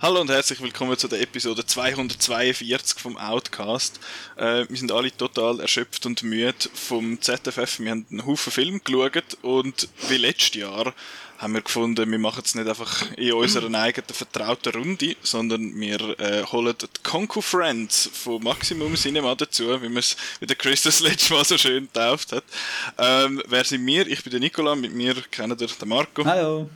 Hallo und herzlich willkommen zu der Episode 242 vom Outcast. Äh, wir sind alle total erschöpft und müde vom ZFF. Wir haben einen Haufen Film geschaut und wie letztes Jahr haben wir gefunden, wir machen es nicht einfach in unserer eigenen vertrauten Runde, sondern wir äh, holen die Conco Friends von Maximum Cinema dazu, wie man es wie der Chris das letzte Mal so schön getauft hat. Ähm, wer sind wir? Ich bin der Nikola, mit mir kennen wir den Marco. Hallo.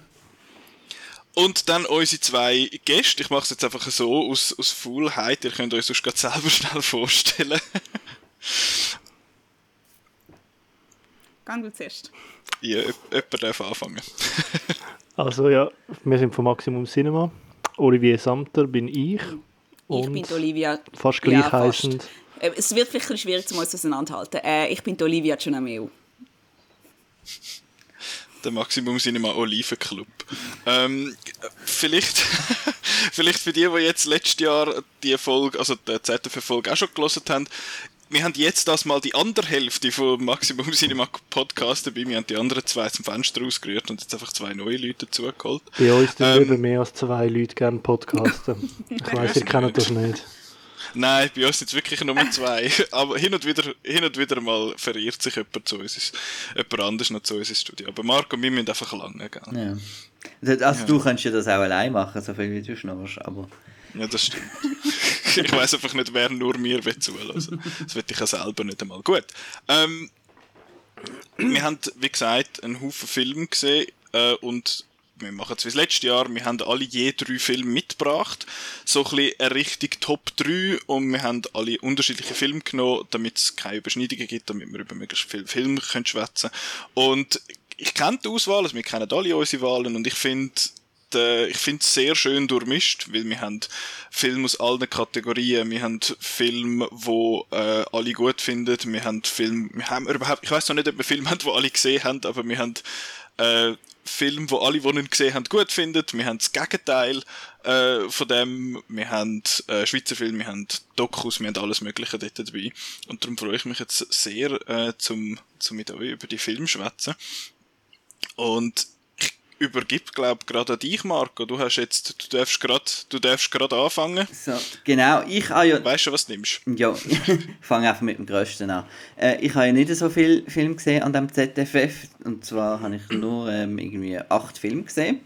Und dann unsere zwei Gäste. Ich mache es jetzt einfach so aus, aus Faulheit. Ihr könnt euch sonst gerade selber schnell vorstellen. Gang du zuerst. ja, jemand darf anfangen. Also ja, wir sind von Maximum Cinema. Olivier Samter bin ich. Ich Und bin die Olivia. fast Ja, gleich heissend. Äh, Es wird vielleicht ein bisschen schwierig, um uns auseinanderhalten. Äh, ich bin die Olivia Gianameu. Der Maximum Cinema Olivenclub. Ähm, vielleicht, vielleicht für die, die jetzt letztes Jahr die Folge, also die ZFF-Folge auch schon gelesen haben, wir haben jetzt das mal die andere Hälfte vom Maximum Cinema Podcast dabei. Wir haben die anderen zwei zum Fenster ausgerührt und jetzt einfach zwei neue Leute dazugeholt. Bei uns Ähm. ähm, mehr als zwei Leute gerne podcasten. Ich weiss, ihr kennt das nicht. Nein, bei uns sind es wirklich nur zwei. Aber hin und wieder, hin und wieder mal verirrt sich jemand zu uns, jemand anders noch zu uns ins Studio. Aber Marco, wir müssen einfach lange, gell? Ja. Also, also du könntest ja das auch allein machen, so viel wie du schnarchst, aber... Ja, das stimmt. ich weiß einfach nicht, wer nur mir will zulassen. Das will ich ja selber nicht einmal. Gut. Ähm, wir haben, wie gesagt, einen Haufen Filme gesehen äh, und wir machen es wie das letzte Jahr. Wir haben alle je drei Filme mitgebracht. So ein bisschen eine Richtung Top 3 und wir haben alle unterschiedliche Filme genommen, damit es keine Überschneidungen gibt, damit wir über möglichst viele Filme können schwätzen Und ich kenne die Auswahl, also wir kennen alle unsere Wahlen und ich finde, äh, ich finde es sehr schön durchmischt, weil wir haben Filme aus allen Kategorien, wir haben Filme, wo äh, alle gut finden, wir haben Filme, wir haben überhaupt, ich weiß noch nicht, ob wir Filme haben, wo alle gesehen haben, aber wir haben äh, Filme, wo alle, die ihn gesehen haben, gut finden. Wir haben das Gegenteil äh, von dem. Wir haben äh, Schweizer Filme, wir haben Dokus, wir haben alles Mögliche dort dabei. Und darum freue ich mich jetzt sehr, äh, zum, zum mit euch über die Filme schwätzen. Und ich übergebe, glaube gerade an dich, Marco. Du hast jetzt, du darfst gerade, du darfst gerade anfangen. So, genau, ich habe ja... Weißt du, was du nimmst? Ja, ich fange einfach mit dem Größten an. Äh, ich habe ja nicht so viele Filme gesehen an dem ZFF. Und zwar habe ich nur ähm, irgendwie acht Filme gesehen.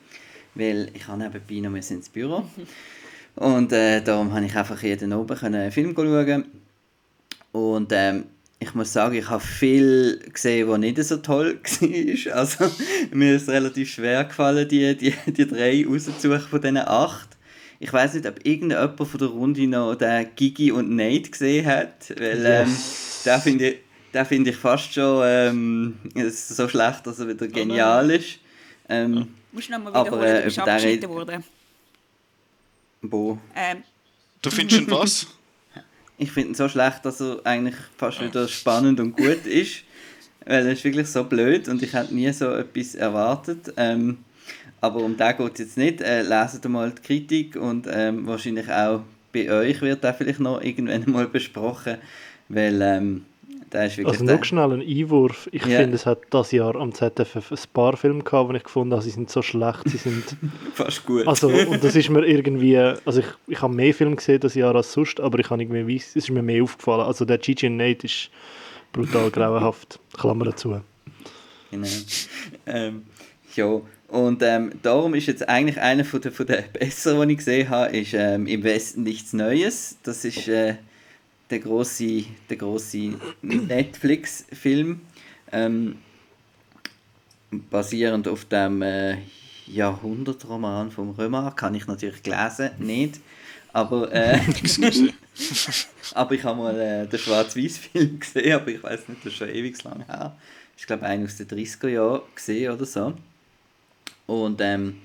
Weil ich habe nebenbei noch ins Büro. Und äh, darum habe ich einfach jeden oben einen Film schauen. Und ähm, ich muss sagen, ich habe viel gesehen, was nicht so toll war. Also mir ist es relativ schwer gefallen, die, die, die drei rauszusuchen von diesen acht. Ich weiß nicht, ob irgendjemand von der Runde noch den Gigi und Nate gesehen hat, weil ähm, Yes. den finde ich, den finde ich fast schon ähm, so schlecht, dass er wieder genial ist. Ähm, Musst du nochmal Aber, wiederholen, äh, du bist über den abgeschnitten worden. Bo. Ähm, Du findest ihn was? Ich finde ihn so schlecht, dass er eigentlich fast wieder spannend und gut ist. Weil er ist wirklich so blöd und ich hätte nie so etwas erwartet. Ähm, aber um den geht es jetzt nicht. Äh, leset mal die Kritik und ähm, wahrscheinlich auch bei euch wird der vielleicht noch irgendwann mal besprochen. Weil ähm, der ist wirklich Also nur schnell ein Einwurf. Ich Ja. finde, es hat das Jahr am ZFF ein paar Filme gehabt, die ich gefunden habe, sie sind so schlecht, sie sind... fast gut. Also, und das ist mir irgendwie... Also ich, ich habe mehr Filme gesehen das Jahr als sonst, aber ich habe irgendwie weiss, es ist mir mehr aufgefallen. Also der Gigi und Nate ist brutal grauenhaft. Klammer dazu. Genau. ähm, ja, und ähm, darum ist jetzt eigentlich einer von der, von der besseren, die ich gesehen habe, ist ähm, Im Westen nichts Neues. Das ist äh, der große der große Netflix-Film, ähm, basierend auf dem äh, Jahrhundertroman vom Römer. Kann ich natürlich lesen, nicht. Aber, äh, aber ich habe mal äh, den Schwarz-Weiß-Film gesehen, aber ich weiß nicht, das ist schon ewig lang her. Ich glaube, einen aus den 30er Jahren gesehen oder so. Und ähm,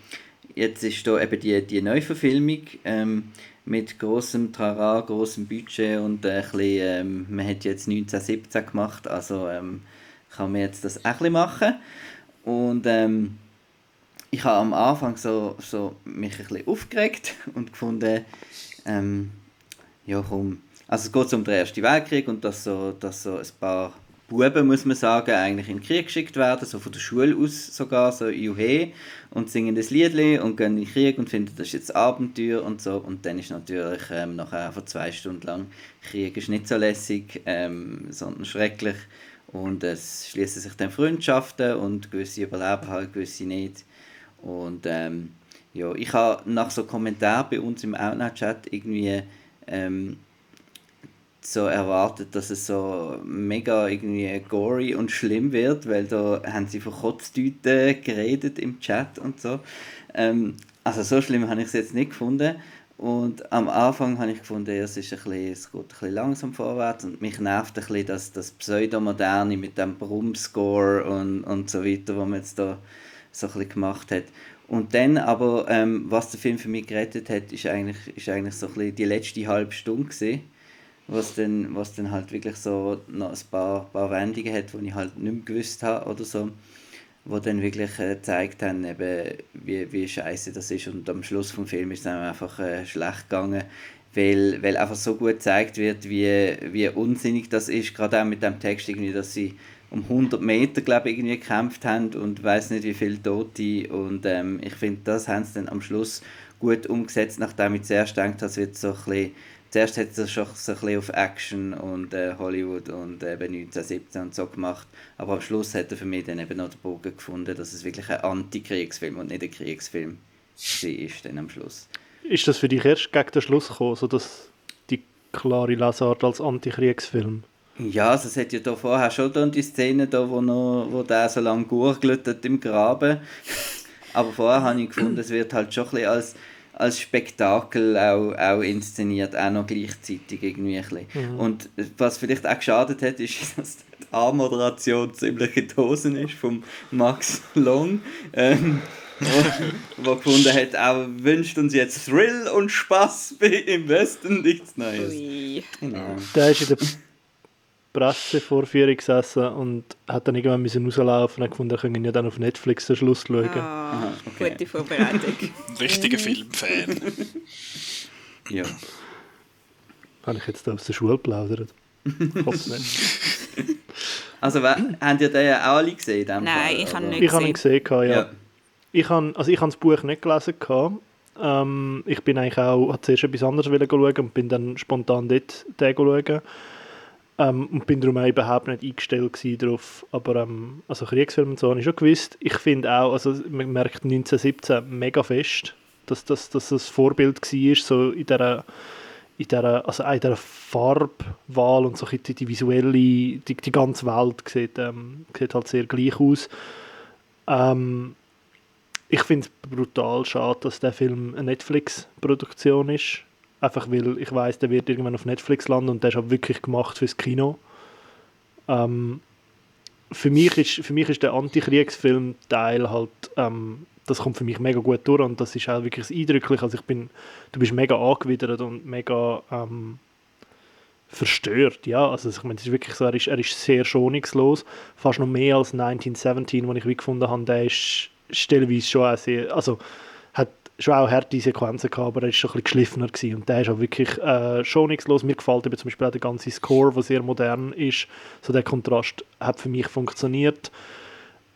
jetzt ist da eben die, die Neuverfilmung ähm, mit großem Trara, großem Budget und äh, ein bisschen, ähm, man hat jetzt 1917 gemacht, also ähm, kann man jetzt das auch ein machen. Und ähm, ich habe am Anfang so, so mich ein bisschen aufgeregt und gefunden, ähm, ja komm, also es geht um den Ersten Weltkrieg und dass so, dass so ein paar Buben, muss man sagen, eigentlich in den Krieg geschickt werden, so von der Schule aus sogar, so Juhe, und singen das Lied und gehen in den Krieg und finden, das ist jetzt Abenteuer und so. Und dann ist natürlich ähm, nachher einfach zwei Stunden lang Krieg ist nicht so lässig, ähm, sondern schrecklich. Und es schließen sich dann Freundschaften und gewisse überleben halt, gewisse nicht. Und ähm, ja, ich habe nach so Kommentaren bei uns im Outnow-Chat irgendwie ähm, so erwartet, dass es so mega irgendwie gory und schlimm wird, weil da haben sie von Kotztüten geredet im Chat und so. Ähm, also so schlimm habe ich es jetzt nicht gefunden. Und am Anfang habe ich gefunden, es, ist ein bisschen, es geht ein bisschen langsam vorwärts und mich nervt ein bisschen das, das Pseudomoderne mit dem Brummscore und, und so weiter, was man jetzt da so ein bisschen gemacht hat. Und dann aber, ähm, was der Film für mich gerettet hat, ist eigentlich, ist eigentlich so ein bisschen die letzte halbe Stunde gewesen, was dann, was dann halt wirklich so noch ein paar, paar Wendungen hat, die ich halt nicht mehr gewusst habe oder so wo dann wirklich äh, gezeigt haben, wie, wie scheiße das ist. Und am Schluss des Films ist es dann einfach äh, schlecht gegangen, weil, weil einfach so gut gezeigt wird, wie, wie unsinnig das ist, gerade auch mit dem Text, irgendwie, dass sie um 100 Meter, glaube ich, irgendwie gekämpft haben und weiß nicht, wie viele Tote. Und ähm, ich finde, das haben sie dann am Schluss gut umgesetzt, nachdem ich zuerst gedacht habe, es wird so ein bisschen zuerst hat er schon so ein bisschen auf Action und äh, Hollywood und eben 1917 und so gemacht. Aber am Schluss hat er für mich dann eben noch den Bogen gefunden, dass es wirklich ein Antikriegsfilm und nicht ein Kriegsfilm war dann am Schluss. Ist das für dich erst gegen den Schluss gekommen, so dass die klare Lesart als Antikriegsfilm? Ja, also es hat ja da vorher schon dann die Szene, da, wo, noch, wo der so lange gurgelt hat im Graben. Aber vorher habe ich gefunden, es wird halt schon ein bisschen als als Spektakel auch, auch inszeniert, auch noch gleichzeitig irgendwie ein bisschen. Mhm. Und was vielleicht auch geschadet hat, ist, dass die A-Moderation ziemlich in die Hosen ist vom Max Long. Ähm, wo, wo gefunden hat, auch wünscht uns jetzt Thrill und Spaß im Westen nichts Neues. Ui. Genau. Der ist in der Pressevorführung gesessen und hat dann irgendwann müssen rauslaufen und gefunden, er können ja dann auf Netflix den Schluss schauen. Ah, okay. Gute Vorbereitung. Richtiger Filmfan. ja. Habe ich jetzt da aus der Schule geplaudert? Ich hoffe nicht. Also, habt ihr den auch alle gesehen? Nein, Fall, ich habe nicht ich gesehen. Ich habe ihn gesehen, ja. ja. Ich habe, also ich habe das Buch nicht gelesen. Ähm, ich bin eigentlich auch, habe zuerst etwas anderes schauen und bin dann spontan dort den schauen. Ähm, und bin darum auch überhaupt nicht eingestellt darauf. Aber ähm, also Kriegsfilme und so habe ich schon gewusst. Ich finde auch, also man merkt 1917 mega fest, dass das, dass das Vorbild war, so in dieser in dieser, also in dieser Farbwahl und so die, die visuelle, die, die ganze Welt sieht, ähm, sieht halt sehr gleich aus. Ähm, ich finde es brutal schade, dass der Film eine Netflix-Produktion ist. Einfach weil ich weiß, der wird irgendwann auf Netflix landen und der ist auch wirklich gemacht fürs Kino. Ähm, für, mich ist, für mich ist der Antikriegsfilm-Teil halt, ähm, das kommt für mich mega gut durch und das ist auch wirklich eindrücklich. Also ich bin, du bist mega angewidert und mega ähm, verstört, ja. Also ich meine, es ist wirklich so, er ist, er ist sehr schonungslos, fast noch mehr als 1917, wo ich wie gefunden habe, der ist stellenweise schon auch sehr, also schon auch harte Sequenzen gehabt, aber er war schon ein bisschen geschliffener gewesen. und der ist auch wirklich äh, schonungslos. Mir gefällt eben zum Beispiel auch der ganze Score, der sehr modern ist. So der Kontrast hat für mich funktioniert.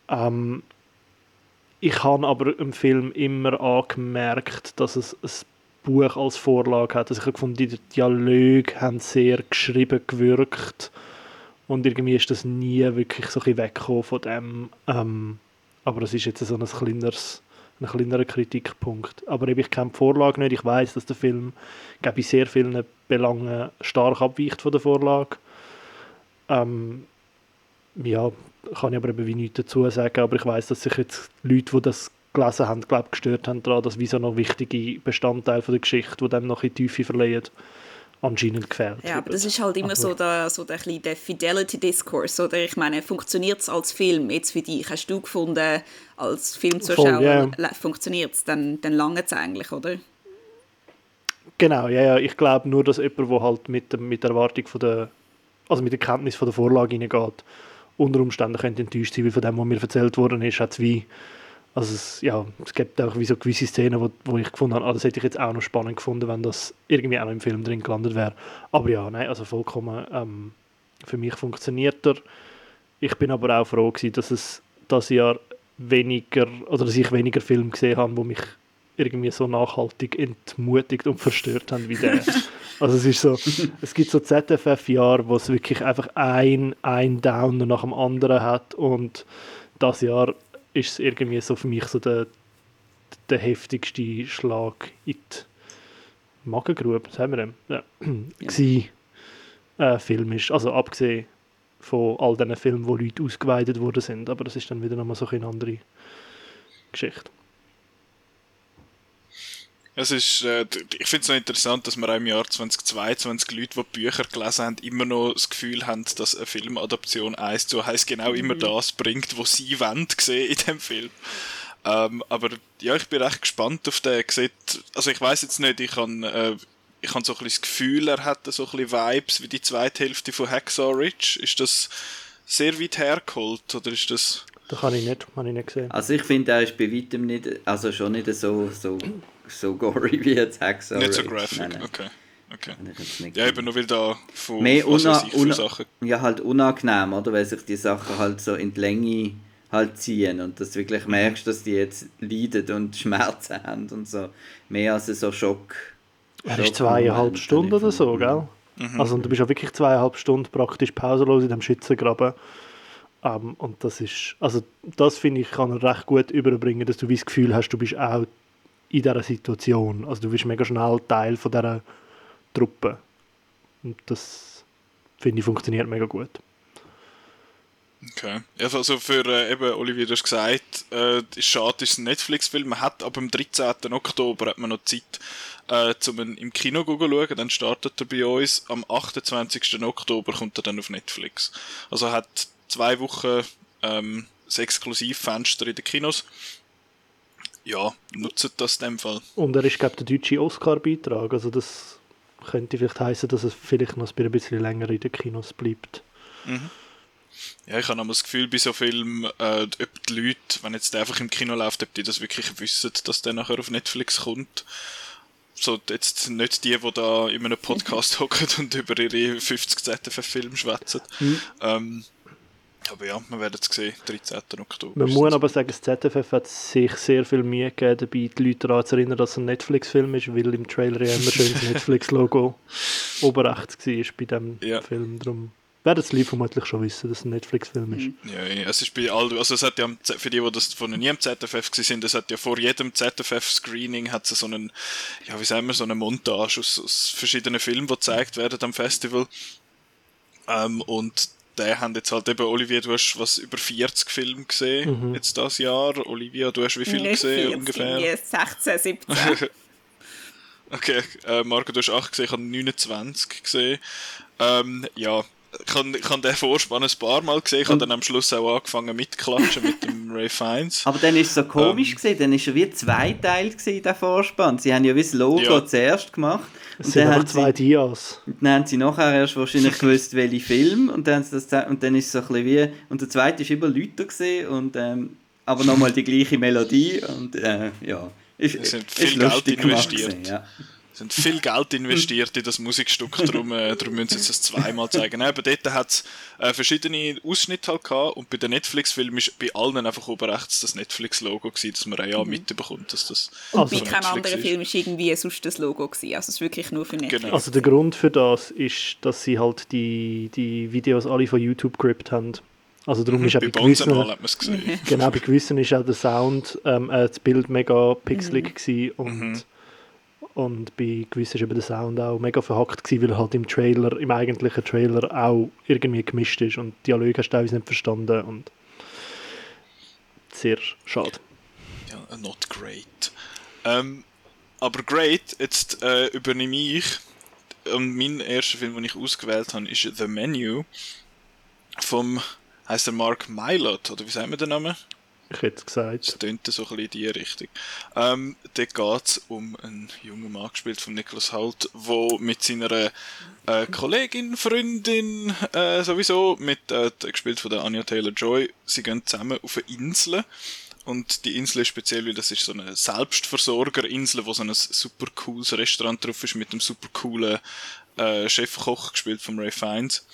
Ähm, ich habe aber im Film immer angemerkt, dass es ein Buch als Vorlage hat. Also ich habe gefunden, die Dialoge haben sehr geschrieben gewirkt und irgendwie ist das nie wirklich so ein weggekommen von dem. Ähm, aber es ist jetzt so ein kleineres ein kleinerer Kritikpunkt. Aber ich kenne die Vorlage nicht. Ich weiß, dass der Film ich, sehr vielen Belangen stark abweicht von der Vorlage. Ähm, ja, kann ich aber eben wie nichts dazu sagen. Aber ich weiß, dass sich jetzt Leute, die das gelesen haben, glaube gestört haben daran, dass so noch wichtige Bestandteile von der Geschichte, die dem noch in die Tiefe verleihen anscheinend gefällt. Ja, aber das ist halt immer aber so der, so der, der Fidelity-Discourse. Oder ich meine, funktioniert es als Film jetzt für dich? Hast du gefunden, als Filmzuschauer yeah. funktioniert es? Dann, dann lange es eigentlich, oder? Genau, ja, ja. Ich glaube nur, dass jemand, der halt mit, der, mit der Erwartung von der, also mit der Kenntnis von der Vorlage hineingeht, unter Umständen könnte enttäuscht sein, weil von dem, was mir erzählt worden ist, hat es wie Also es, ja, es gibt auch wie so gewisse Szenen, wo, wo ich gefunden habe, ah, das hätte ich jetzt auch noch spannend gefunden, wenn das irgendwie auch noch im Film drin gelandet wäre. Aber ja, nein, also vollkommen ähm, für mich funktioniert er. Ich bin aber auch froh gewesen, dass es das Jahr weniger, oder dass ich weniger Filme gesehen habe, wo mich irgendwie so nachhaltig entmutigt und verstört haben wie der. Also es ist so, es gibt so ZFF-Jahre, wo es wirklich einfach ein, ein Downer nach dem anderen hat und das Jahr ist es irgendwie so für mich so der, der heftigste Schlag in die Magengrube, haben wir denn? Ja. ja. Äh, Film ist, also abgesehen von all diesen Filmen, wo Leute ausgeweitet worden sind, aber das ist dann wieder nochmal so eine andere Geschichte. Es ist, äh, ich finde es noch interessant, dass wir auch im Jahr 2022 Leute, die Bücher gelesen haben, immer noch das Gefühl haben, dass eine Filmadaption eins zu eins genau mhm. immer das bringt, was sie wollen sehen in dem Film. Ähm, aber ja, ich bin recht gespannt auf den. Sieht, also ich weiß jetzt nicht, ich habe äh, ich hab so ein bisschen das Gefühl, er hat so ein bisschen Vibes wie die zweite Hälfte von Hacksaw Ridge. Ist das sehr weit hergeholt oder ist das... Das kann ich nicht, habe ich nicht gesehen. Also ich finde, er ist bei weitem nicht, also schon nicht so, so so gory wie jetzt Hacksaw Nicht so graphic, nein, nein. okay. Okay. Ja, eben nur weil da von, Mehr una, ich, una, Sachen... Ja, halt unangenehm, oder? Weil sich die Sachen halt so in die Länge halt ziehen und dass du wirklich merkst, dass die jetzt leiden und Schmerzen haben und so. Mehr als so Schock. Er ist zweieinhalb Stunden oder so, gell? Mhm. Also und du bist ja wirklich zweieinhalb Stunden praktisch pausenlos in dem Schützengraben. Um, ähm, und das ist, also das finde ich, kann er recht gut überbringen, dass du wie das Gefühl hast, du bist auch in dieser Situation. Also du bist mega schnell Teil von dieser Truppe. Und das, finde ich, funktioniert mega gut. Okay. Also für äh, eben, Olivier, du hast gesagt, äh, schade, ist ein Netflix-Film. Man hat ab dem 13. Oktober hat man noch Zeit, äh, zum im Kino zu schauen. Dann startet er bei uns. Am 28. Oktober kommt er dann auf Netflix. Also hat zwei Wochen ähm, das Exklusivfenster in den Kinos ja, nutzt das in dem Fall. Und er ist, glaube der deutsche Oscar-Beitrag. Also das könnte vielleicht heißen, dass es vielleicht noch ein bisschen länger in den Kinos bleibt. Mhm. Ja, ich habe das Gefühl, bei so Filmen, äh, ob die Leute, wenn jetzt der einfach im Kino läuft, ob die das wirklich wissen, dass der nachher auf Netflix kommt. So, jetzt nicht die, die da in einem Podcast hocken und über ihre 50 ZFF-Filme schwätzen. Mhm. Ähm, aber ja, wir werden es sehen, 13. Oktober. Man muss aber sagen, das ZFF hat sich sehr viel Mühe gegeben, dabei die Leute daran zu erinnern, dass es ein Netflix-Film ist, weil im Trailer ja immer schön das Netflix-Logo oben rechts war bei diesem ja. Film. Darum werden es live vermutlich schon wissen, dass es ein Netflix-Film ist. Ja, ja, es ist bei all, also es hat ja, für die, die das von nie im ZFF sind, es hat ja vor jedem ZFF-Screening hat es so einen, ja, wie sagen wir, so eine Montage aus, aus verschiedenen Filmen, die gezeigt werden am Festival. Ähm, und der haben jetzt halt eben, Olivia, du hast was über 40 Filme gesehen, mhm. jetzt das Jahr. Olivia, du hast wie viele gesehen 40, ungefähr? 16, 17. okay, äh, Marco, du hast 8 gesehen, ich habe 29 gesehen. Ähm, ja, ich habe, habe den Vorspann ein paar Mal gesehen, ich habe dann am Schluss auch angefangen mitklatschen mit dem Ray Fiennes. Aber dann ist es so komisch ähm, gesehen, dann ist er wie zweiteilt gesehen, der Vorspann. Sie haben ja wie das Logo ja. zuerst gemacht. Es sind einfach zwei sie, Dias. Dann haben sie nachher erst wahrscheinlich gewusst, welche Film und dann, das, und dann ist es so ein bisschen wie, und der zweite ist immer Lüter gesehen und ähm, aber nochmal die gleiche Melodie und äh, ja. Ist, es sind viel Geld investiert. Gewesen, ja sind viel Geld investiert in das Musikstück, darum, äh, darum müssen sie jetzt das zweimal zeigen. Eben dort hat es äh, verschiedene Ausschnitte halt gehabt und bei den Netflix-Filmen ist bei allen einfach oben rechts das Netflix-Logo gewesen, dass man ja mhm. mitbekommt, dass das Und bei keinem anderen Film ist irgendwie sonst das Logo gewesen, also es ist wirklich nur für Netflix. Genau. Also der Grund für das ist, dass sie halt die, die Videos alle von YouTube gerippt haben. Also darum mhm, ist auch bei, bei gewissen, genau, bei gewissen ist auch der Sound, ähm, äh, das Bild mega pixelig mhm. und mhm. Und bei gewissen war eben der Sound auch mega verhackt, gewesen, weil er halt im Trailer, im eigentlichen Trailer auch irgendwie gemischt ist und Dialoge hast du teilweise nicht verstanden und sehr schade. Ja, not great. Ähm, aber great, jetzt äh, übernehme ich und mein erster Film, den ich ausgewählt habe, ist The Menu vom, heißt der Mark Mylott, oder wie sagen wir den Namen? Ich hätte es gesagt. Das tönt so ein bisschen in die Richtung. Ähm, dort geht es um einen jungen Mann, gespielt von Nicholas Holt, der mit seiner äh, Kollegin, Freundin, äh, sowieso, mit, äh, gespielt von der Anya Taylor-Joy, sie gehen zusammen auf eine Insel und die Insel ist speziell, weil das ist so eine Selbstversorgerinsel, wo so ein super cooles Restaurant drauf ist mit einem super coolen äh, Chefkoch gespielt von Ray Fiennes.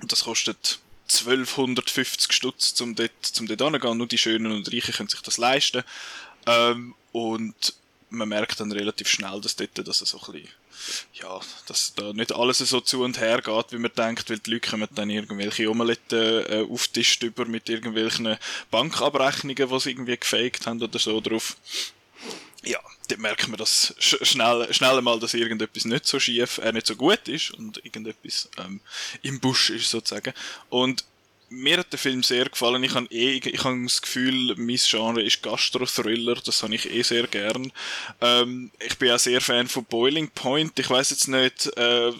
Und das kostet 1250 Stutz, zum dort, zum dort hingehen. Nur die Schönen und Reichen können sich das leisten. Ähm, und man merkt dann relativ schnell, dass dort dass es so ein bisschen, ja, dass da nicht alles so zu und her geht, wie man denkt, weil die Leute kommen dann irgendwelche Omeletten äh, auftischt über mit irgendwelchen Bankabrechnungen, die sie irgendwie gefaked haben oder so drauf. Ja, dort merkt man das sch schnell, schnell mal, dass irgendetwas nicht so schief, äh, nicht so gut ist und irgendetwas ähm, im Busch ist sozusagen. Und mir hat der Film sehr gefallen. Ich habe eh, ich habe das Gefühl, mein Genre ist Gastro-Thriller. Das habe ich eh sehr gern. Ähm, ich bin auch sehr Fan von Boiling Point. Ich weiß jetzt nicht, äh,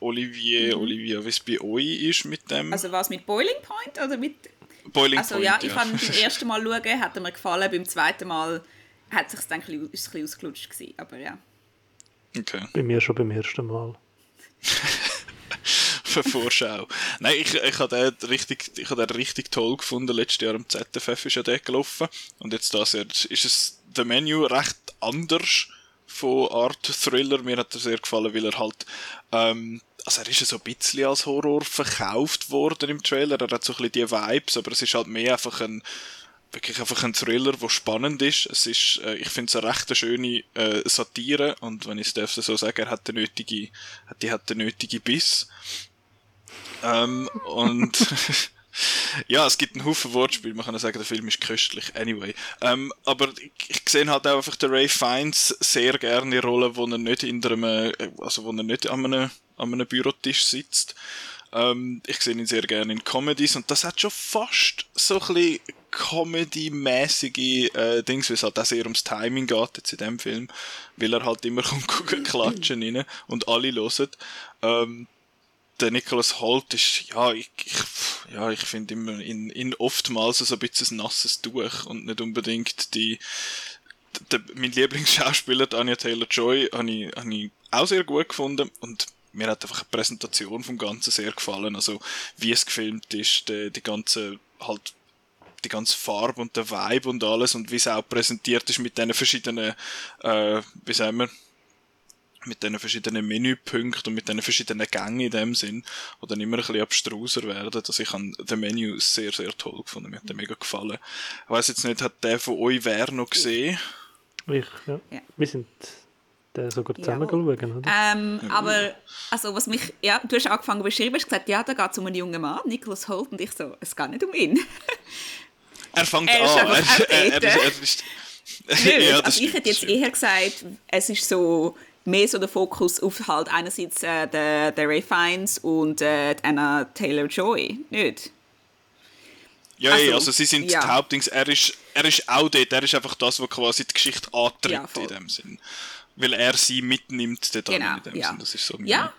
Olivier, mhm. Olivia, wie es bei euch ist mit dem. Also was mit Boiling Point oder mit? Boiling also, Point. Also ja, ich ja. beim ersten Mal schauen, hat er mir gefallen. Beim zweiten Mal hat sich dann ein bisschen, ausgelutscht gewesen. Aber ja. Okay. Bei mir schon beim ersten Mal. für Vorschau. Nein, ich, ich habe den richtig, ich habe den richtig toll gefunden. Letztes Jahr am ZFF ist ja der gelaufen. Und jetzt das ist es, der Menü recht anders von Art Thriller. Mir hat er sehr gefallen, weil er halt, ähm, also er ist ja so ein bisschen als Horror verkauft worden im Trailer. Er hat so ein bisschen die Vibes, aber es ist halt mehr einfach ein, wirklich einfach ein Thriller, der spannend ist. Es ist, äh, ich finde es eine recht schöne äh, Satire und wenn ich es so sagen, er hat den nötige, die hat den nötige Biss. Ähm, und ja, es gibt einen Haufen Wortspiel. Man kann ja sagen, der Film ist köstlich. Anyway. Ähm, aber ich, ich sehe halt auch einfach den Ray Fiennes sehr gerne Rollen, wo er nicht in einem, also wo er nicht an einem, an einem Bürotisch sitzt. Ähm, ich sehe ihn sehr gerne in Comedies und das hat schon fast so ein bisschen Comedy-mäßige äh, Dings, weil es halt auch sehr ums Timing geht jetzt in dem Film, weil er halt immer kommt klatschen rein und alle hören. Ähm, der Nicholas Holt ist, ja, ich, ich ja, ich finde immer in, in oftmals so ein bisschen ein nasses Tuch und nicht unbedingt die, der, mein Lieblingsschauspieler, Anya Taylor-Joy, habe ich, hab ich auch sehr gut gefunden und mir hat einfach die Präsentation vom Ganzen sehr gefallen, also wie es gefilmt ist, die, die ganze, halt, die ganze Farbe und der Vibe und alles und wie es auch präsentiert ist mit diesen verschiedenen, äh, wie sagen wir, mit diesen verschiedenen Menüpunkten und mit diesen verschiedenen Gängen in dem Sinn, die dann immer ein bisschen abstruser werden. Also ich habe den Menü sehr, sehr toll gefunden. Mir hat der mega gefallen. Ich weiss jetzt nicht, hat der von euch wer noch gesehen? Ich, ja. ja. Wir sind den sogar zusammen ja. schauen, oder? Ähm, ja. Aber, also was mich, ja, du hast angefangen zu beschreiben, hast gesagt, ja, da geht es um einen jungen Mann, Nicholas Holt, und ich so, es geht nicht um ihn. er fängt er an. Er, er, er, er, ist, Nö, ja, also ich hätte jetzt eher gesagt, es ist so mehr so der Fokus auf halt einerseits äh, der, der Ray Fiennes und äh, Anna Taylor-Joy, nicht? Ja, also, also sie sind ja. die Hauptdings. Er ist, er ist auch dort, er ist einfach das, was quasi die Geschichte antritt ja, in dem Sinn. Weil er sie mitnimmt dort genau, in dem ja. Sinn. Das ist so mein ja.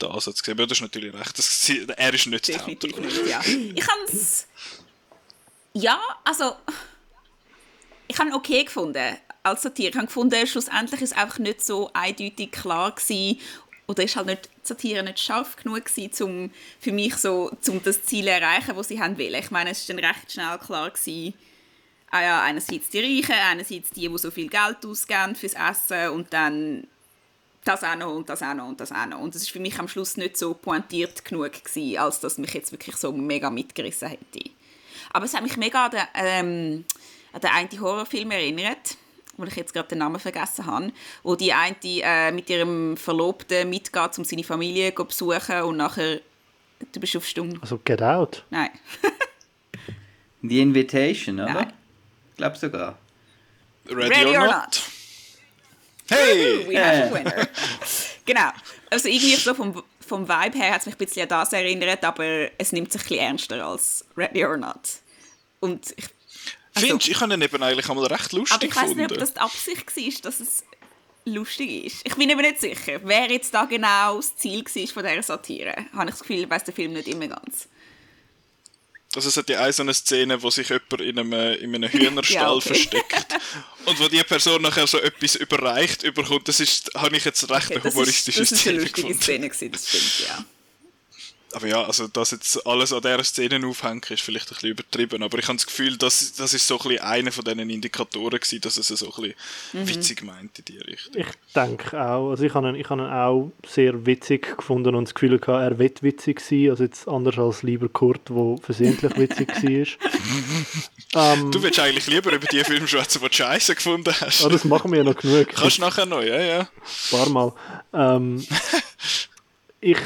der Ansatz. Aber das ist natürlich recht. Das, er ist nicht Definitiv nicht, ja. Ich habe es... Ja, also... Ich habe ihn okay gefunden als Satire. Ich habe gefunden, schlussendlich ist es einfach nicht so eindeutig klar gewesen, oder ist halt nicht, die Satire nicht scharf genug gewesen, um für mich so, um das Ziel zu erreichen, das sie haben wollen. Ich meine, es war dann recht schnell klar gewesen, ah ja, einerseits die Reichen, einerseits die, die so viel Geld ausgeben fürs Essen und dann das auch noch und das auch noch und das auch noch. Und das ist für mich am Schluss nicht so pointiert genug gewesen, als dass mich jetzt wirklich so mega mitgerissen hätte. Aber es hat mich mega an den, ähm, an den einen Horrorfilm erinnert wo ich jetzt gerade den Namen vergessen habe, wo die eine äh, mit ihrem Verlobten mitgeht, um seine Familie zu besuchen und nachher du bist auf Stumm. Also Get Out? Nein. The Invitation, oder? Nein. Ich glaube sogar. Ready, Ready or, or, not. not. Hey! We have a winner. genau. Also irgendwie so vom, vom Vibe her hat es mich ein bisschen an das erinnert, aber es nimmt sich ein bisschen ernster als Ready or Not. Und ich also, Findest Ich habe ihn eben eigentlich einmal recht lustig Aber ich weiß nicht, ob das die Absicht war, dass es lustig ist. Ich bin eben nicht sicher, wer jetzt da genau das Ziel war von dieser Satire. Habe ich das Gefühl, weiß der Film nicht immer ganz. Also es hat ja eine so eine Szene, wo sich jemand in einem, in einem Hühnerstall ja, okay. versteckt und wo die Person nachher so etwas überreicht überkommt. Das ist, habe ich jetzt recht okay, eine humoristische das ist, das Szene ist eine lustige gefunden. Szene gewesen, das stimmt, ja. Aber ja, also dass jetzt alles an dieser Szene aufhängen, ist vielleicht ein bisschen übertrieben, aber ich habe das Gefühl, dass, das ist so ein bisschen einer von diesen Indikatoren gewesen, dass es so ein bisschen mhm. witzig meint in die Richtung. Ich denke auch, also ich habe ihn, ich habe ihn auch sehr witzig gefunden und das Gefühl gehabt, er wird witzig sein, also jetzt anders als lieber Kurt, der versehentlich witzig war. ähm, du willst eigentlich lieber über die Filme schwätzen, die du scheiße gefunden hast. Ja, das machen wir ja noch genug. Kannst du nachher noch, ja, ja. Ein paar Mal. Ähm, ich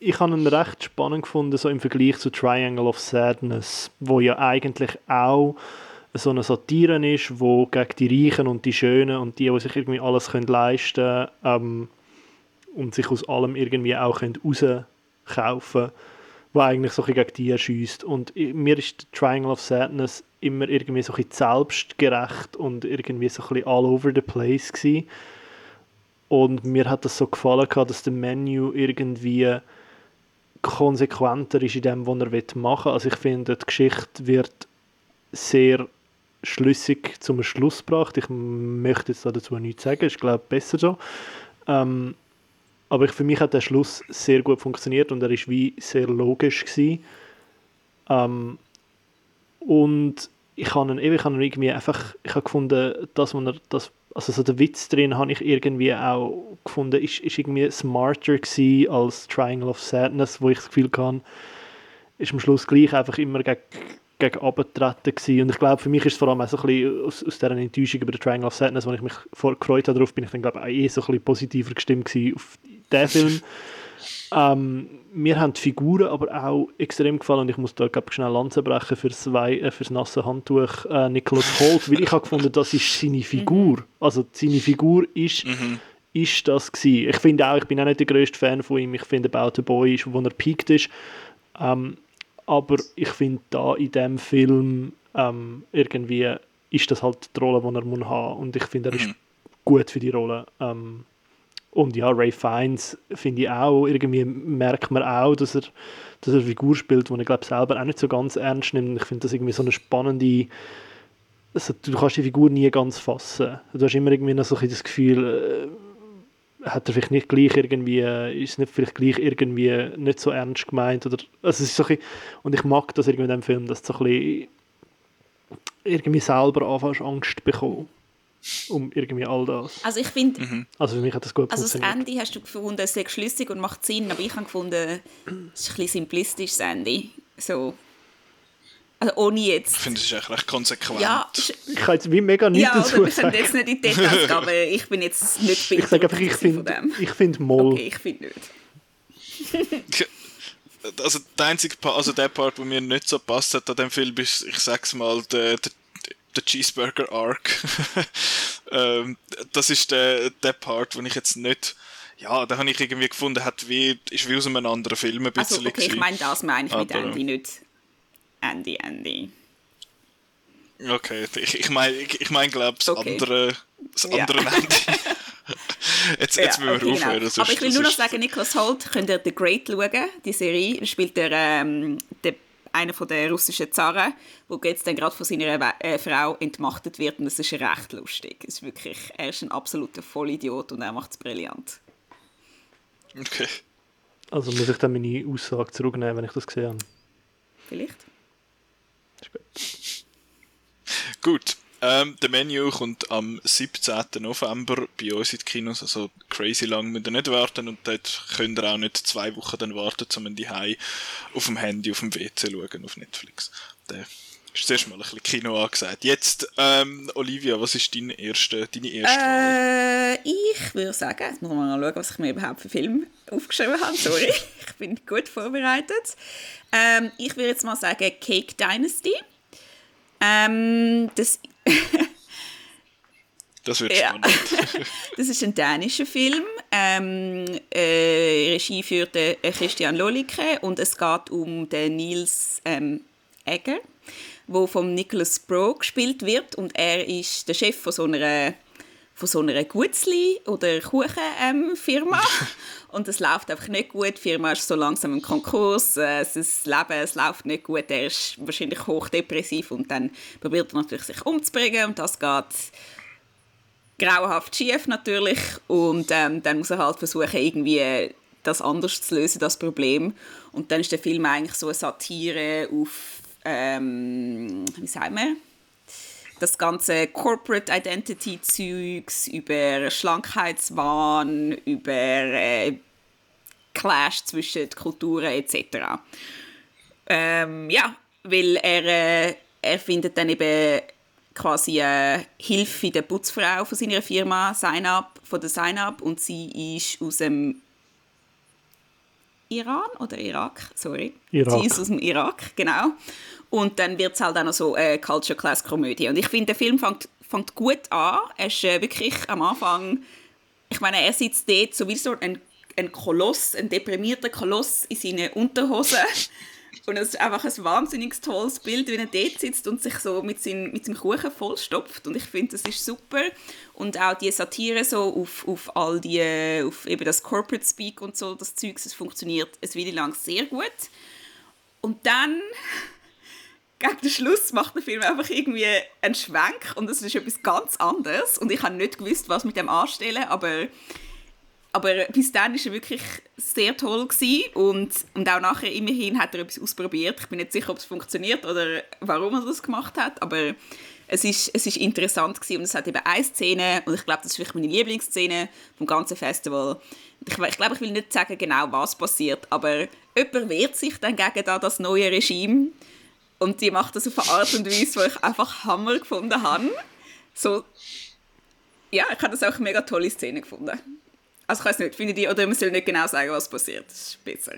ich habe ihn recht spannend gefunden, so im Vergleich zu Triangle of Sadness, wo ja eigentlich auch so eine Satire ist, wo gegen die Reichen und die Schönen und die, die sich irgendwie alles können leisten ähm, und sich aus allem irgendwie auch können rauskaufen wo eigentlich so ein gegen die erschießt. Und mir ist Triangle of Sadness immer irgendwie so ein selbstgerecht und irgendwie so ein all over the place gewesen. Und mir hat das so gefallen, dass der Menü irgendwie konsequenter ist in dem, was er machen will. Also ich finde, die Geschichte wird sehr schlüssig zum Schluss gebracht. Ich möchte jetzt dazu nichts sagen, ich glaube besser so. Ähm, aber ich, für mich hat der Schluss sehr gut funktioniert und er ist wie sehr logisch gewesen. Ähm, und ich habe ihn, ich habe ihn irgendwie einfach, ich habe gefunden, dass man das also so der Witz drin habe ich irgendwie auch gefunden, ist, ist irgendwie smarter gewesen als Triangle of Sadness, wo ich das Gefühl hatte, ist am Schluss gleich einfach immer gegen, gegen abgetreten gewesen. Und ich glaube, für mich ist es vor allem auch so ein bisschen aus, aus dieser Enttäuschung über Triangle of Sadness, wo ich mich vor gefreut habe darauf, bin ich dann glaube ich auch eh so ein bisschen positiver gestimmt gewesen auf diesen Film. Ähm, mir haben die Figuren aber auch extrem gefallen und ich muss da glaub, schnell Lanze brechen für äh, das nasse Handtuch äh, Nicholas Holt, weil ich habe gefunden, das ist seine Figur. Mhm. Also seine Figur ist, mhm. ist das gewesen. Ich finde auch, ich bin auch nicht der größte Fan von ihm. Ich finde About the Boy ist, wo er peaked ist. Ähm, aber ich finde da in dem Film ähm, irgendwie ist das halt die Rolle, die er muss haben und ich finde, er ist mhm. gut für die Rolle. Ähm, und ja, Ray Fiennes finde ich auch, irgendwie merkt man auch, dass er, dass er eine Figur spielt, die er glaube selber auch nicht so ganz ernst nimmt. Ich finde das irgendwie so eine spannende, also, du kannst die Figur nie ganz fassen. Du hast immer irgendwie noch so ein das Gefühl, äh, hat er vielleicht nicht gleich irgendwie, äh, ist nicht vielleicht gleich irgendwie nicht so ernst gemeint oder, also es ist so bisschen, und ich mag das irgendwie in dem Film, dass du so ein bisschen irgendwie selber anfängst Angst bekommen um irgendwie all das. Also ich finde... Mhm. Also für mich hat das gut Also das Ende hast du gefunden, es ist schlüssig und macht Sinn, aber ich habe gefunden, es ist ein bisschen simplistisch, das Ende. So... Also ohne jetzt... Ich finde, es ist echt recht konsequent. Ja, ich kann jetzt wie mega nichts ja, dazu wir sagen. jetzt nicht in die Details aber ich bin jetzt nicht Ich sage einfach, ich finde ich find Moll. Okay, ich finde nicht. also der einzige Part, also der Part, der mir nicht so passt hat an dem Film, ist, ich sag's mal, der, der der Cheeseburger Arc. ähm, das ist der, der Part, wo ich jetzt nicht ja, da habe ich irgendwie gefunden, hat wie, ist wie aus einem anderen Film ein bisschen Also okay, gewesen. ich meine, das meine ich mit Andy, nicht Andy, Andy. Okay, ich, ich meine, ich, ich mein, glaube das okay. andere, das andere ja. Andy. jetzt, jetzt ja, müssen wir okay, aufhören. Genau. Aber ich will nur noch sagen, Nicholas Holt, könnt ihr The Great schauen, die Serie, spielt der, ähm, der einer von der russischen Zaren, wo jetzt dann gerade von seiner äh, Frau entmachtet wird und das ist recht lustig. Es ist wirklich, er ist ein absoluter Vollidiot und er macht es brillant. Okay. Also muss ich dann meine Aussage zurücknehmen, wenn ich das gesehen habe? Vielleicht. Ist gut. Gut. Ähm, der Menü kommt am 17. November bei uns in die Kinos, also crazy lang müsst ihr nicht warten und dort könnt ihr auch nicht zwei Wochen dann warten, um die Hai auf dem Handy, auf dem WC schauen, auf Netflix. Der ist zuerst mal ein bisschen Kino angesagt. Jetzt, ähm, Olivia, was ist deine erste, deine erste äh, Ich würde sagen, jetzt muss man mal schauen, was ich mir überhaupt für Film aufgeschrieben habe. Sorry, ich bin gut vorbereitet. Ähm, ich würde jetzt mal sagen Cake Dynasty. Ähm, das das wird spannend. das ist ein dänischer Film. Ähm, äh, Regie führte Christian Lolike und es geht um den Nils ähm, Egger, wo vom Nicholas Bro gespielt wird und er ist der Chef von so einer von so einer Gutzli- oder Kuchenfirma. Ähm, und es läuft einfach nicht gut. Die Firma ist so langsam im Konkurs. Äh, das Leben es läuft nicht gut. Er ist wahrscheinlich hochdepressiv und dann probiert er natürlich sich umzubringen. Und das geht grauenhaft schief natürlich. Und ähm, dann muss er halt versuchen, irgendwie das anders zu lösen, das Problem. Und dann ist der Film eigentlich so eine Satire auf, ähm, wie sagen wir, das ganze Corporate Identity Zeugs über Schlankheitswahn, über äh, Clash zwischen Kulturen etc. Ähm, ja, weil er, äh, er findet dann eben quasi äh, Hilfe der Putzfrau von seiner Firma Sign-Up, von der Sign-Up und sie ist aus dem Iran oder Irak, sorry. Irak. Sie ist aus dem Irak, genau. Und dann wird es halt auch noch so eine Culture Class Komödie. Und ich finde, der Film fängt, fängt gut an. Er ist äh, wirklich am Anfang, ich meine, er sitzt dort so wie so ein, ein Koloss, ein deprimierter Koloss in seinen Unterhosen. Und es ist einfach ein wahnsinnig tolles Bild, wie er dort sitzt und sich so mit, seinem, mit seinem Kuchen vollstopft. Und ich finde, das ist super. Und auch die Satire so auf, auf all die, auf eben das Corporate Speak und so, das Zeug, das funktioniert es Weile lang sehr gut. Und dann, gegen den Schluss, macht der Film einfach irgendwie einen Schwenk und es ist etwas ganz anderes. Und ich habe nicht gewusst, was mit dem anstellen, aber aber bis dann war er wirklich sehr toll gewesen und, und auch nachher immerhin hat er etwas ausprobiert. Ich bin nicht sicher, ob es funktioniert oder warum er das gemacht hat, aber es ist, es ist interessant gewesen und es hat eben eine Szene und ich glaube, das ist vielleicht meine Lieblingsszene vom ganzen Festival. Ich, ich glaube, ich will nicht sagen genau, was passiert, aber jemand wehrt sich dann gegen das neue Regime und die macht das auf eine Art und Weise, die ich einfach Hammer gefunden habe. So, ja, ich habe das auch eine mega tolle Szene gefunden. Also ich weiß nicht, finde ich, oder man soll nicht genau sagen, was passiert. Das ist besser.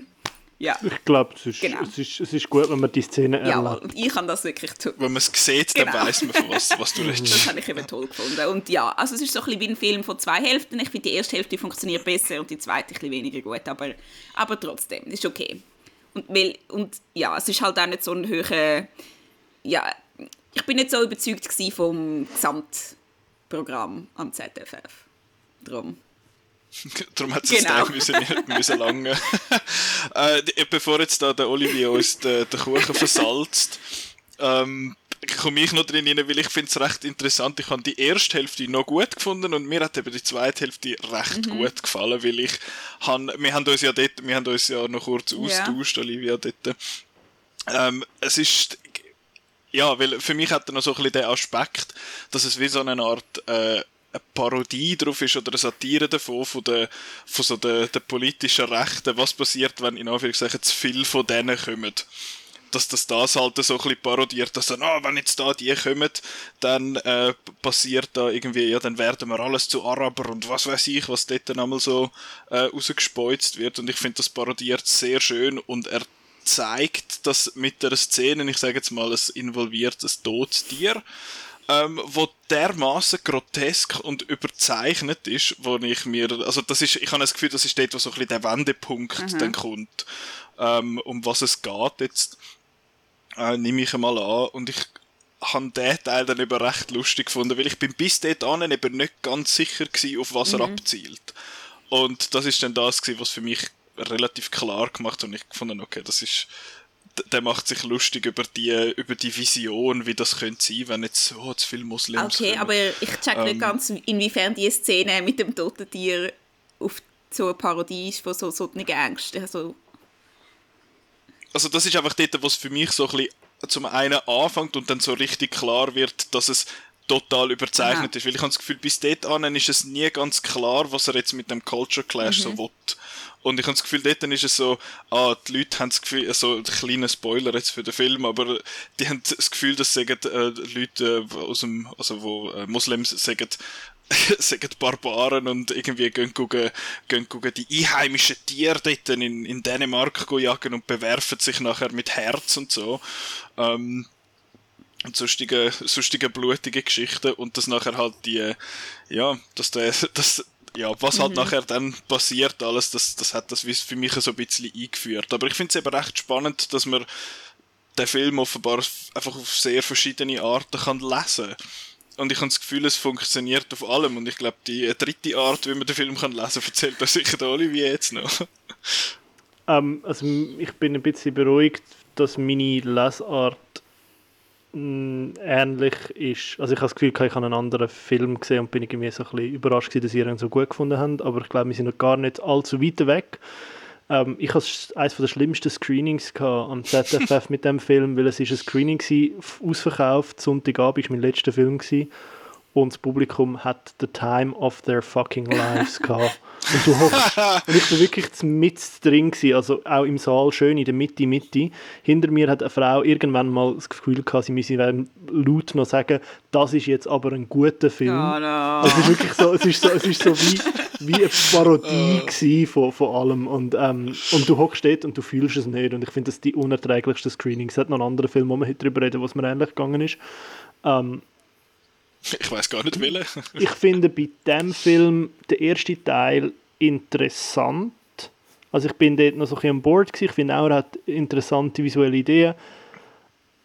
Ja. Ich glaube, es, ist, genau. es, ist, es ist gut, wenn man die Szene erlebt. Ja, und ich kann das wirklich tun. Wenn man es sieht, genau. dann weiß man, von was, was du redest. Das habe ich eben toll gefunden. Und ja, also es ist so ein bisschen wie ein Film von zwei Hälften. Ich finde, die erste Hälfte funktioniert besser und die zweite ein bisschen weniger gut. Aber, aber trotzdem, ist okay. Und, weil, und ja, es ist halt auch nicht so ein höherer... Ja, ich bin nicht so überzeugt vom Gesamtprogramm am ZFF. Darum Darum hat es genau. müssen, müssen lange. äh, bevor jetzt da der Olivier uns den, den Kuchen versalzt, ähm, komme ich noch drin rein, weil ich finde es recht interessant. Ich habe die erste Hälfte noch gut gefunden und mir hat eben die zweite Hälfte recht mhm. gut gefallen, weil ich han, wir haben uns ja dort, wir haben uns ja noch kurz austauscht, ja. Olivia dort. Ähm, es ist ja, weil für mich hat er noch so ein bisschen den Aspekt, dass es wie so eine Art äh, eine Parodie drauf ist oder eine Satire davon, von der, von so der, der politischen Rechten, was passiert, wenn in Anführungszeichen zu viel von denen kommen. Dass das das halt so ein bisschen parodiert, dass dann, oh, wenn jetzt da die kommen, dann äh, passiert da irgendwie, ja, dann werden wir alles zu Araber und was weiß ich, was dort dann einmal so äh, rausgespeuzt wird. Und ich finde, das parodiert sehr schön und er zeigt das mit der Szene, ich sage jetzt mal, es involviert ein Todtier ähm, wo dermaßen grotesk und überzeichnet ist, wo ich mir, also das ist, ich habe das Gefühl, das ist dort, wo so ein bisschen der Wendepunkt mhm. dann kommt, ähm, um was es geht jetzt, äh, nehme ich einmal an und ich habe den Teil dann eben recht lustig gefunden, weil ich bin bis dahin eben nicht ganz sicher gewesen, auf was mhm. er abzielt. Und das ist dann das gewesen, was für mich relativ klar gemacht hat und ich gefunden, okay, das ist der macht sich lustig über die, über die Vision, wie das könnte sein, wenn jetzt so zu viele Muslims Okay, kommen. aber ich check ähm, nicht ganz, inwiefern die Szene mit dem toten Tier auf so eine Parodie ist von so solchen Ängsten. Also, also das ist einfach dort, was für mich so ein bisschen zum einen anfängt und dann so richtig klar wird, dass es total überzeichnet Aha. ist. Weil ich habe das Gefühl, bis dort an ist es nie ganz klar, was er jetzt mit dem Culture Clash mhm. so will. Und ich habe das Gefühl, dort ist es so, ah, die Leute haben das Gefühl, also ein kleiner Spoiler jetzt für den Film, aber die haben das Gefühl, dass sagen, äh, Leute äh, aus dem, also wo äh, Muslims sagen, sagen Barbaren und irgendwie gehen, gucken, gehen gucken die einheimischen Tiere dort in, in Dänemark jagen und bewerfen sich nachher mit Herz und so. Ähm, und sonstige, sonstige blutige Geschichten und das nachher halt die, ja, dass der, dass ja, was halt mhm. nachher dann passiert alles, das, das hat das für mich so ein bisschen eingeführt. Aber ich finde es eben recht spannend, dass man den Film offenbar einfach auf sehr verschiedene Arten kann lesen und ich habe das Gefühl, es funktioniert auf allem. Und ich glaube, die dritte Art, wie man den Film kann lesen kann, erzählt das sicher der Olivier jetzt noch. Ähm, also ich bin ein bisschen beruhigt, dass meine Lesart mm, ähnlich ist. Also ich habe das Gefühl, ich habe einen anderen Film gesehen und bin irgendwie so ein bisschen überrascht, dass ihr ihn so gut gefunden habt. Aber ich glaube, wir sind noch gar nicht allzu weit weg. Ähm, ich hatte eines der schlimmsten Screenings am ZFF mit dem Film, weil es ist ein Screening war, ausverkauft. Sonntagabend war mein letzter Film. Gewesen und das Publikum hat the time of their fucking lives gehabt. Und du hockst, und ich war wirklich mit drin gewesen, also auch im Saal, schön in der Mitte, Mitte. Hinter mir hat eine Frau irgendwann mal das Gefühl gehabt, sie müsse laut noch sagen, das ist jetzt aber ein guter Film. Oh no. Es ist wirklich so, es ist so, es ist so wie, wie eine Parodie oh. von, von allem. Und, ähm, und du hockst dort und du fühlst es nicht. Und ich finde, das ist die unerträglichste Screening. Es hat noch einen anderen Film, wo man heute darüber reden, was mir ähnlich gegangen ist. Ähm, ich weiß gar nicht, welchen. ich finde bei dem Film den ersten Teil interessant. Also ich bin dort noch so ein bisschen an Bord. Ich finde auch, er hat interessante visuelle Ideen.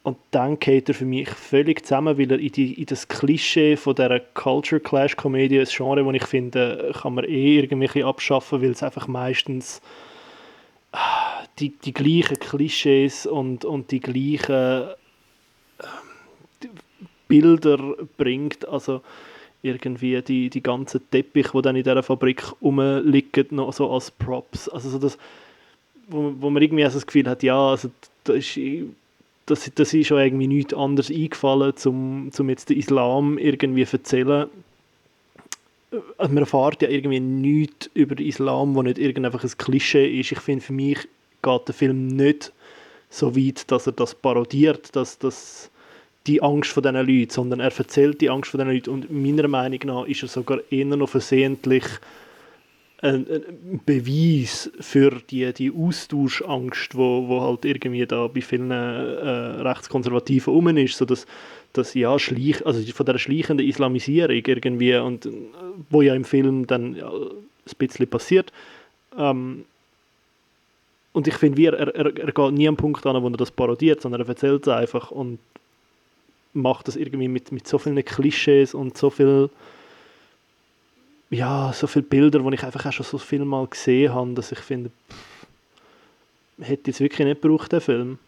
Und dann geht er für mich völlig zusammen, weil er in, die, in das Klischee von dieser Culture Clash Komödie, ein Genre, das ich finde, kann man eh irgendwie abschaffen, weil es einfach meistens ah, die, die gleichen Klischees und, und die gleichen Bilder bringt. Also irgendwie die, die ganzen Teppiche, die dann in dieser Fabrik rumliegen, noch so als Props. Also so das, wo, wo man irgendwie also das Gefühl hat, ja, also das ist, das, das ist schon irgendwie nichts anderes eingefallen, um zum jetzt den Islam irgendwie zu erzählen. Also man erfährt ja irgendwie nichts über den Islam, wo nicht irgend ein Klischee ist. Ich finde, für mich geht der Film nicht so weit, dass er das parodiert, dass das die Angst von diesen Leuten, sondern er erzählt die Angst von diesen Leuten. Und meiner Meinung nach ist er sogar eher noch versehentlich ein, Beweis für die, die Austauschangst, wo, wo halt irgendwie da bei vielen äh, Rechtskonservativen um ist, so dass, dass ja, schleich, also von der schleichenden Islamisierung irgendwie und wo ja im Film dann ja, ein bisschen passiert, ähm, und ich finde, er, er, er geht nie am Punkt an, wo er das parodiert, sondern er erzählt es einfach und macht das irgendwie mit, mit so vielen Klischees und so viel ja, so viele Bilder, die ich einfach auch schon so viel mal gesehen habe, dass ich finde, pff, hätte jetzt wirklich nicht gebraucht, den Film.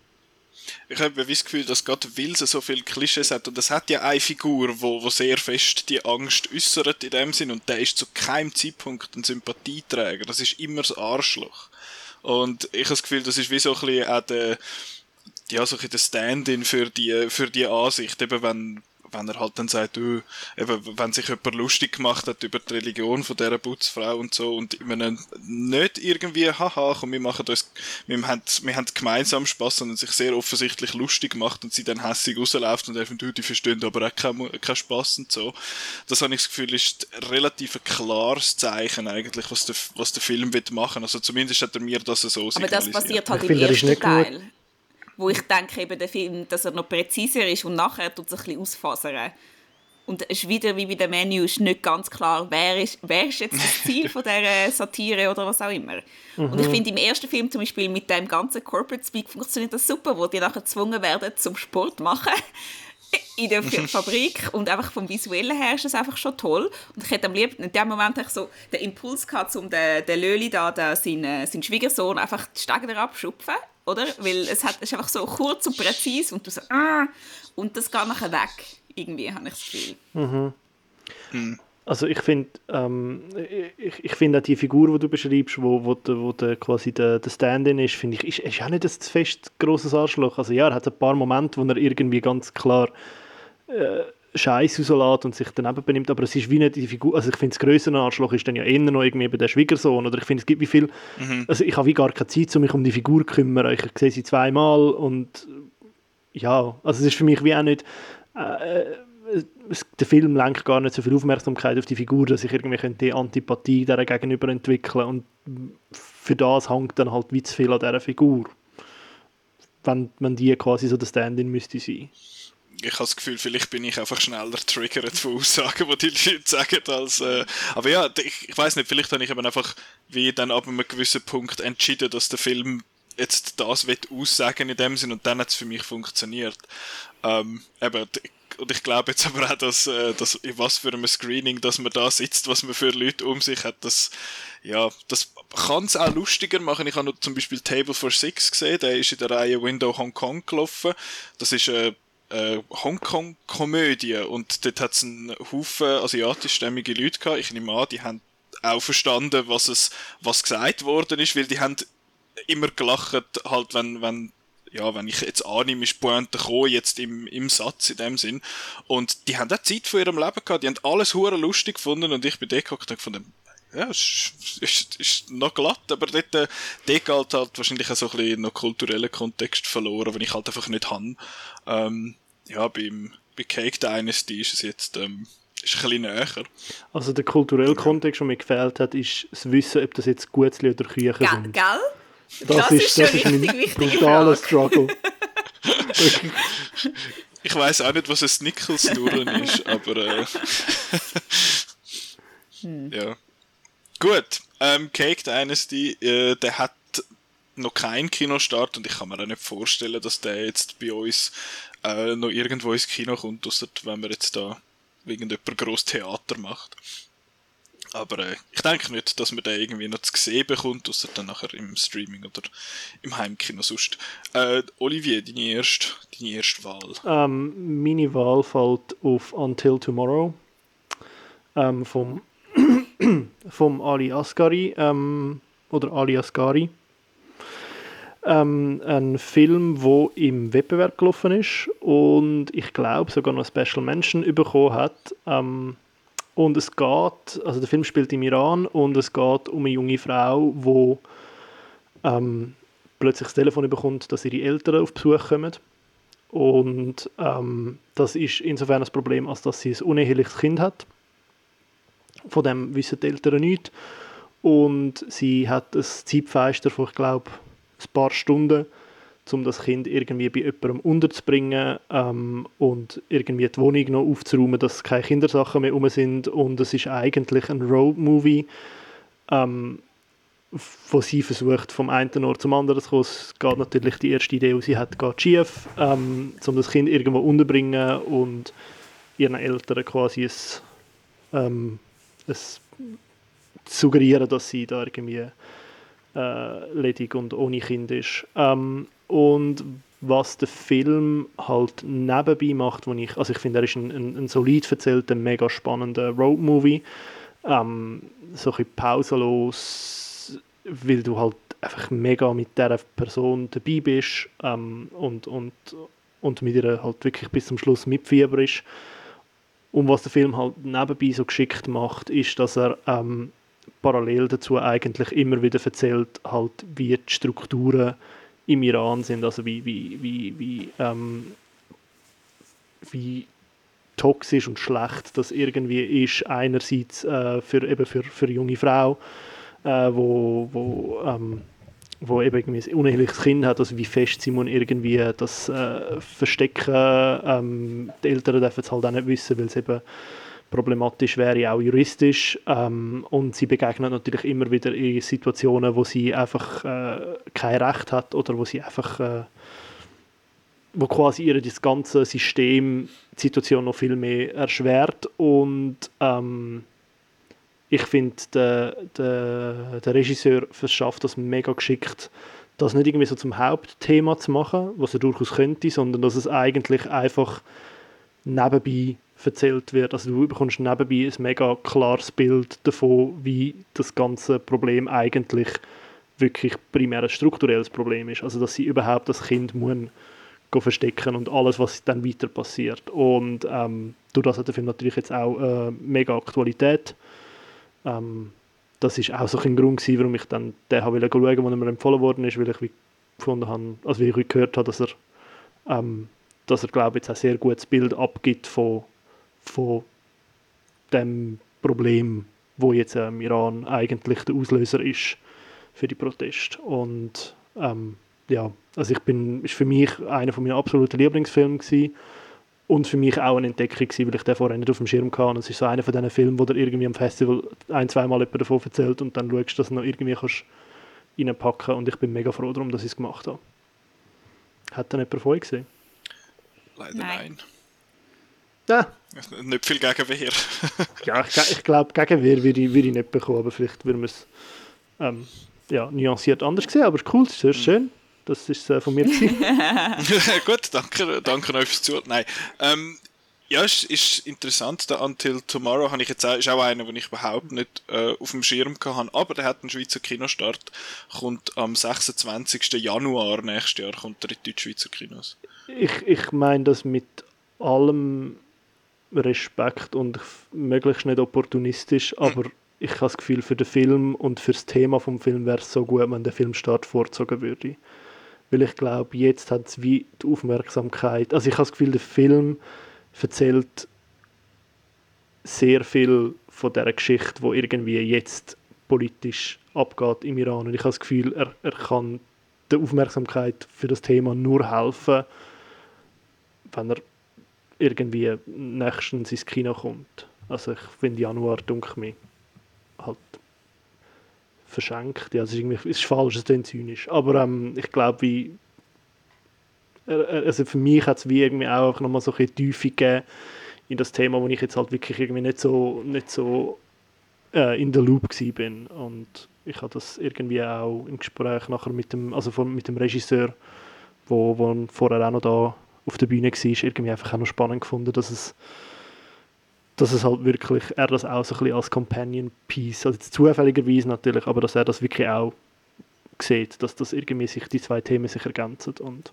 Ich habe das Gefühl, dass gerade weil es so viele Klischees hat, und es hat ja eine Figur, wo, wo sehr fest die Angst äußert in dem Sinn, und der ist zu keinem Zeitpunkt ein Sympathieträger. Das ist immer das Arschloch. Und ich habe das Gefühl, das ist wie so ein bisschen auch der, ja, so ein Stand-in für die, für die Ansicht, eben wenn, wenn er halt dann sagt, oh, eben, wenn sich jemand lustig gemacht hat über die Religion von dieser Putzfrau und so und man nicht irgendwie, haha, komm, wir machen uns, wir haben, wir haben gemeinsam Spaß, sondern sich sehr offensichtlich lustig macht und sie dann hässig rausläuft und einfach, du, die verstehen aber auch keinen kein Spaß und so. Das habe ich das Gefühl, ist relativ ein klares Zeichen eigentlich, was der, was der Film will machen. Also zumindest hat er mir das so Aber das passiert halt im ersten Teil wo ich denke, eben der Film, dass er noch präziser ist und nachher tut es ein bisschen ausfasern. Und es ist wieder wie bei dem Menü ist nicht ganz klar, wer ist, wer ist jetzt das Ziel von dieser Satire oder was auch immer. Mhm. Und ich finde, im ersten Film zum Beispiel mit dem ganzen Corporate Speak funktioniert das super, wo die nachher gezwungen werden zum Sport machen in der Fabrik und einfach vom Visuellen her ist das einfach schon toll. Und ich hätte am liebsten in dem Moment so den Impuls gehabt, um den, den Löli da, den, seinen, seinen Schwiegersohn, einfach die Stege abschupfen oder? Weil es, hat, es ist einfach so kurz und präzise und du so, ah, und das geht nachher weg. Irgendwie habe ich das Gefühl. Mhm. Mhm. Also ich finde, ähm, ich, ich finde auch die Figur, die du beschreibst, wo, wo, de, wo de, quasi der, der Stand-in ist, finde ich, ist, ist auch nicht ein fest grosses Arschloch. Also ja, er hat ein paar Momente, wo er irgendwie ganz klar äh, Scheiß rauslässt und sich daneben benimmt, aber es ist wie nicht die Figur, also ich finde das größere Arschloch ist dann ja eher noch irgendwie bei der Schwiegersohn oder ich finde es gibt wie viel, mhm. also ich habe wie gar keine Zeit, um mich um die Figur zu kümmern, ich sehe sie zweimal und ja, also es ist für mich wie auch nicht, äh, es, der Film lenkt gar nicht so viel Aufmerksamkeit auf die Figur, dass ich irgendwie die Antipathie der gegenüber entwickeln und für das hängt dann halt wie zu viel an dieser Figur, wenn, wenn die quasi so der Stand-in müsste sein ich habe das Gefühl, vielleicht bin ich einfach schneller triggert von Aussagen, die die Leute sagen, als, äh, aber ja, ich, ich weiß nicht, vielleicht habe ich eben einfach wie dann ab einem gewissen Punkt entschieden, dass der Film jetzt das wird aussagen in dem Sinn und dann hat es für mich funktioniert. Ähm, eben, und ich glaube jetzt aber auch, dass, äh, dass in was für einem Screening, dass man da sitzt, was man für Leute um sich hat, das, ja, das kann es auch lustiger machen. Ich habe noch zum Beispiel Table for Six gesehen, der ist in der Reihe Window Hong Kong gelaufen. Das ist äh, äh, Hongkong-Komödie und dort hat es einen Haufen asiatischstämmige Leute gehabt. Ich nehme an, die haben auch verstanden, was es, was gesagt worden ist, weil die haben immer gelacht, halt, wenn, wenn ja, wenn ich jetzt annehme, ist Pointe gekommen, jetzt im, im Satz in dem Sinn. Und die haben auch Zeit von ihrem Leben gehabt, die haben alles hure lustig gefunden und ich bin dort geguckt und gefunden, ja, es ist, ist, ist noch glatt, aber dort, äh, dort halt wahrscheinlich auch so ein bisschen noch kulturellen Kontext verloren, den ich halt einfach nicht habe. Ähm, ja, beim, bei Cake Dynasty ist es jetzt, ähm, ist ein bisschen näher. Also der kulturelle Kontext, der mir gefehlt hat, ist das Wissen, ob das jetzt Gutzli oder Küche Ge sind. Gell? Das, Das ist, das ist mein brutaler Frage. Struggle. Ich weiß auch nicht, was ein Snickelsnurren ist, aber äh, ja. Gut, ähm, Cake Dynasty, äh, der hat noch keinen Kinostart und ich kann mir auch nicht vorstellen, dass der jetzt bei uns äh, noch irgendwo ins Kino kommt, ausser wenn man jetzt da irgendjemand gross Theater macht. Aber äh, ich denke nicht, dass man den irgendwie noch zu sehen bekommt, außer dann nachher im Streaming oder im Heimkino sonst. Äh, Olivier, deine erste, deine erste Wahl. Ähm, meine Wahl fällt auf Until Tomorrow ähm, vom, vom Ali Asghari ähm, oder Ali Asghari. Ähm, ein Film, wo im Wettbewerb gelaufen ist und ich glaube sogar noch Special Mention bekommen hat. Ähm, und es geht, also der Film spielt im Iran und es geht um eine junge Frau, wo ähm, plötzlich das Telefon bekommt, dass ihre Eltern auf Besuch kommen. Und ähm, das ist insofern ein Problem, als dass sie ein uneheliches Kind hat. Von dem wissen die Eltern nichts. Und sie hat ein Zeitfenster von, ich glaube, ein paar Stunden, um das Kind irgendwie bei jemandem unterzubringen ähm, und irgendwie die Wohnung noch aufzuräumen, dass keine Kindersachen mehr rum sind. Und es ist eigentlich ein Road-Movie, ähm, wo sie versucht, vom einen Ort zum anderen zu kommen. Es geht natürlich, die erste Idee, die sie hat, geht schief, ähm, um das Kind irgendwo unterzubringen und ihren Eltern quasi ein, ähm, ein suggerieren, dass sie da irgendwie äh, ledig und ohne Kind ist. Ähm, und was der Film halt nebenbei macht, wo ich, also ich finde, er ist ein, ein, ein solid erzählter, mega spannender Roadmovie, ähm, so ein pausenlos, weil du halt einfach mega mit dieser Person dabei bist ähm, und, und, und mit ihr halt wirklich bis zum Schluss mitfieberst. Und was der Film halt nebenbei so geschickt macht, ist, dass er ähm, parallel dazu eigentlich immer wieder erzählt, halt, wie die Strukturen im Iran sind, also wie, wie, wie, wie, ähm, wie toxisch und schlecht das irgendwie ist, einerseits äh, für, eben für, für junge Frau, äh, wo, wo, ähm, wo eben irgendwie ein uneheliches Kind hat, also wie fest sie muss irgendwie das äh, verstecken, ähm, die Eltern dürfen es halt auch nicht wissen, weil es eben problematisch wäre, auch juristisch. Ähm, und sie begegnet natürlich immer wieder in Situationen, wo sie einfach äh, kein Recht hat oder wo sie einfach, äh, wo quasi ihr das ganze System die Situation noch viel mehr erschwert. Und ähm, ich finde, der, der, der Regisseur verschafft das mega geschickt, das nicht irgendwie so zum Hauptthema zu machen, was er durchaus könnte, sondern dass es eigentlich einfach nebenbei erzählt wird. Also du bekommst nebenbei ein mega klares Bild davon, wie das ganze Problem eigentlich wirklich primär ein strukturelles Problem ist. Also dass sie überhaupt das Kind muss verstecken und alles, was dann weiter passiert. Und ähm, durch das hat der Film natürlich jetzt auch äh, mega Aktualität. Ähm, das ist auch so ein Grund gewesen, warum ich dann den habe schauen wollte, wo er mir empfohlen worden ist, weil ich wie gefunden habe, also wie ich gehört habe, dass er, ähm, dass er glaube ich, ein sehr gutes Bild abgibt von von dem Problem, wo jetzt im Iran eigentlich der Auslöser ist für die Proteste. Und ähm, ja, also ich bin, ist für mich einer von meinen absoluten Lieblingsfilmen gewesen und für mich auch eine Entdeckung gewesen, weil ich den vorher nicht auf dem Schirm hatte. Und es ist so einer von diesen Filmen, wo du irgendwie am Festival ein, zweimal jemand davon erzählt und dann schaust, dass du noch irgendwie kannst reinpacken und ich bin mega froh darum, dass ich es gemacht habe. Hat dann jemand von euch gesehen? Leider Nein. nein. Ja, Nicht viel Gegenwehr. ja, ich, ich glaube, Gegenwehr würde ich, würde ich nicht bekommen, aber vielleicht würden wir es ähm, ja, nuanciert anders sehen. Aber es ist cool, es ist sehr schön. Das ist äh, von mir. Gut, danke, danke euch fürs Zuhören. Nein, ähm, ja, es ist interessant. Der Until Tomorrow habe ich jetzt auch, ist auch einer, den ich überhaupt nicht äh, auf dem Schirm hatte. Aber der hat einen Schweizer Kinostart. Kommt am 26. Januar nächstes Jahr kommt er in die Deutsch-Schweizer Kinos. Ich, ich meine das mit allem Respekt und möglichst nicht opportunistisch, mhm. aber ich habe das Gefühl, für den Film und für das Thema vom Film wäre es so gut, wenn der Filmstart vorzogen würde. Weil ich glaube, jetzt hat es wie die Aufmerksamkeit. Also ich habe das Gefühl, der Film erzählt sehr viel von der Geschichte, wo irgendwie jetzt politisch abgeht im Iran. Und ich habe das Gefühl, er, er kann der Aufmerksamkeit für das Thema nur helfen, wenn er irgendwie nächstens ins Kino kommt. Also ich finde Januar dunkel mir halt verschenkt. Ja, es ist irgendwie ist falsch, es ist zynisch. Aber ähm, ich glaube, wie also für mich hat es wie irgendwie auch nochmal so ein Tiefe gegeben in das Thema, wo ich jetzt halt wirklich irgendwie nicht so, nicht so äh, in der Loop bin und ich habe das irgendwie auch im Gespräch nachher mit dem, also mit dem Regisseur, wo, wo vorher auch noch da auf der Bühne war, irgendwie einfach auch noch spannend gefunden, dass es dass es halt wirklich, er das auch so ein bisschen als Companion Piece, also zufälligerweise natürlich, aber dass er das wirklich auch sieht, dass das irgendwie sich, die zwei Themen sich ergänzen und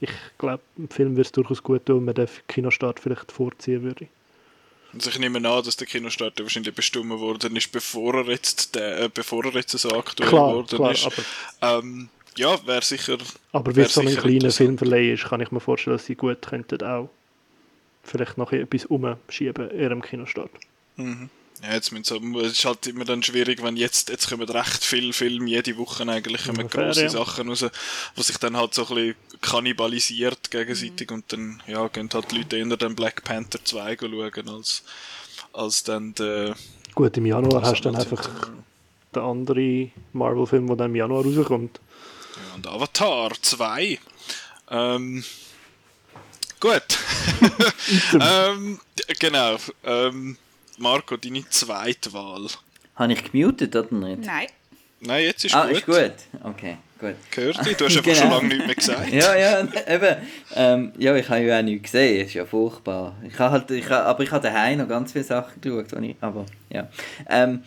ich glaube, im Film würde es durchaus gut tun, wenn man den Kinostart vielleicht vorziehen würde. Also ich nehme an, dass der Kinostart wahrscheinlich bestimmt worden ist, bevor er jetzt, der, äh, bevor er jetzt so aktuell klar, geworden klar, ist. Aber, ähm, ja, wäre sicher. Aber weil es so ein kleiner Filmverleih ist, kann ich mir vorstellen, dass sie gut könnten auch vielleicht noch etwas umschieben in ihrem Kinostart. Mhm. Ja, jetzt müssen sie, es ist halt immer dann schwierig, wenn jetzt, jetzt kommen recht viele Filme jede Woche eigentlich kommen ja, grosse ja. Sachen raus, wo sich dann halt so ein bisschen kannibalisiert gegenseitig mhm. und dann, ja, gehen halt die Leute eher den Black Panther 2 schauen, als, als dann der... Gut, im Januar hast du dann einfach den anderen Marvel-Film, der dann im Januar rauskommt. Ja, und Avatar 2. Ähm, gut. ähm, genau. Ähm, Marco, deine zweite Wahl. Habe ich gemutet oder nicht? Nein. Nein, jetzt ist ah, gut. ist gut. Okay, gut. Gehört dich? Du hast einfach genau. schon lange nichts mehr gesagt. ja, ja, eben. Ähm, ja, ich habe ja auch nichts gesehen. Das ist ja furchtbar. Ich habe halt, ich habe, aber ich habe daheim noch ganz viele Sachen geschaut. Ich, aber, ja. Ähm,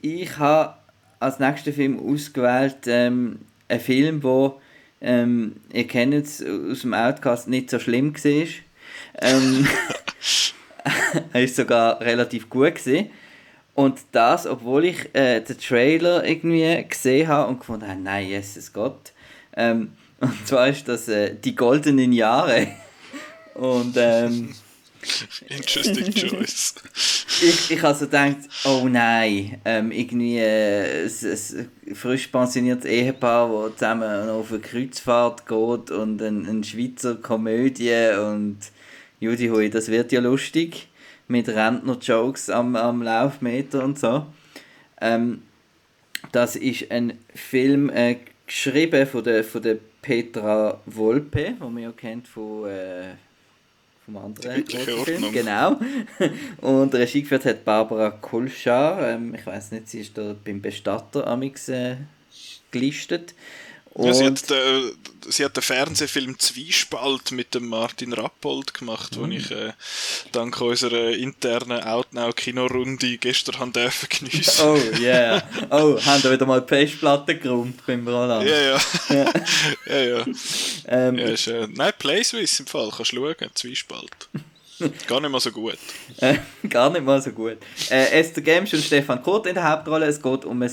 ich habe als nächsten Film ausgewählt ähm, einen Film, wo ähm, ihr kennt es aus dem Outcast nicht so schlimm war. Ähm, er ist sogar relativ gut gewesen. Und das, obwohl ich äh, den Trailer irgendwie gesehen habe und gefunden habe, nein, Jesus Gott. Ähm, und zwar ist das äh, die goldenen Jahre. Und ähm, Interesting choice. ich, ich also gedacht, oh nein, ähm, irgendwie äh, ein, ein frisch pensioniertes Ehepaar, das zusammen auf eine Kreuzfahrt geht und eine, eine Schweizer Komödie und Judy Hui, das wird ja lustig mit Rentner-Jokes am, am Laufmeter und so. Ähm, das ist ein Film äh, geschrieben von der, von der Petra Volpe, die man ja kennt von, äh, vom anderen Film. Genau. Und Regie geführt hat Barbara Kulschar. Ähm, ich weiß nicht, sie ist da beim Bestatter amix äh, gelistet. Ja, sie, hat, äh, sie hat den Fernsehfilm Zwiespalt mit dem Martin Rappold gemacht, mhm. den ich äh, dank unserer internen Outnow-Kinorunde gestern haben dürfen geniessen. Oh, yeah. Oh, haben wir wieder mal die Festplatte geräumt beim Roland? Ja, ja. ja. ja, ja. Ähm, ja ist, äh, nein, PlaySwiss im Fall, kannst du schauen, Zwiespalt. Gar nicht mal so gut. Äh, gar nicht mal so gut. Äh, Esther Games und Stefan Kurt in der Hauptrolle. Es geht um ein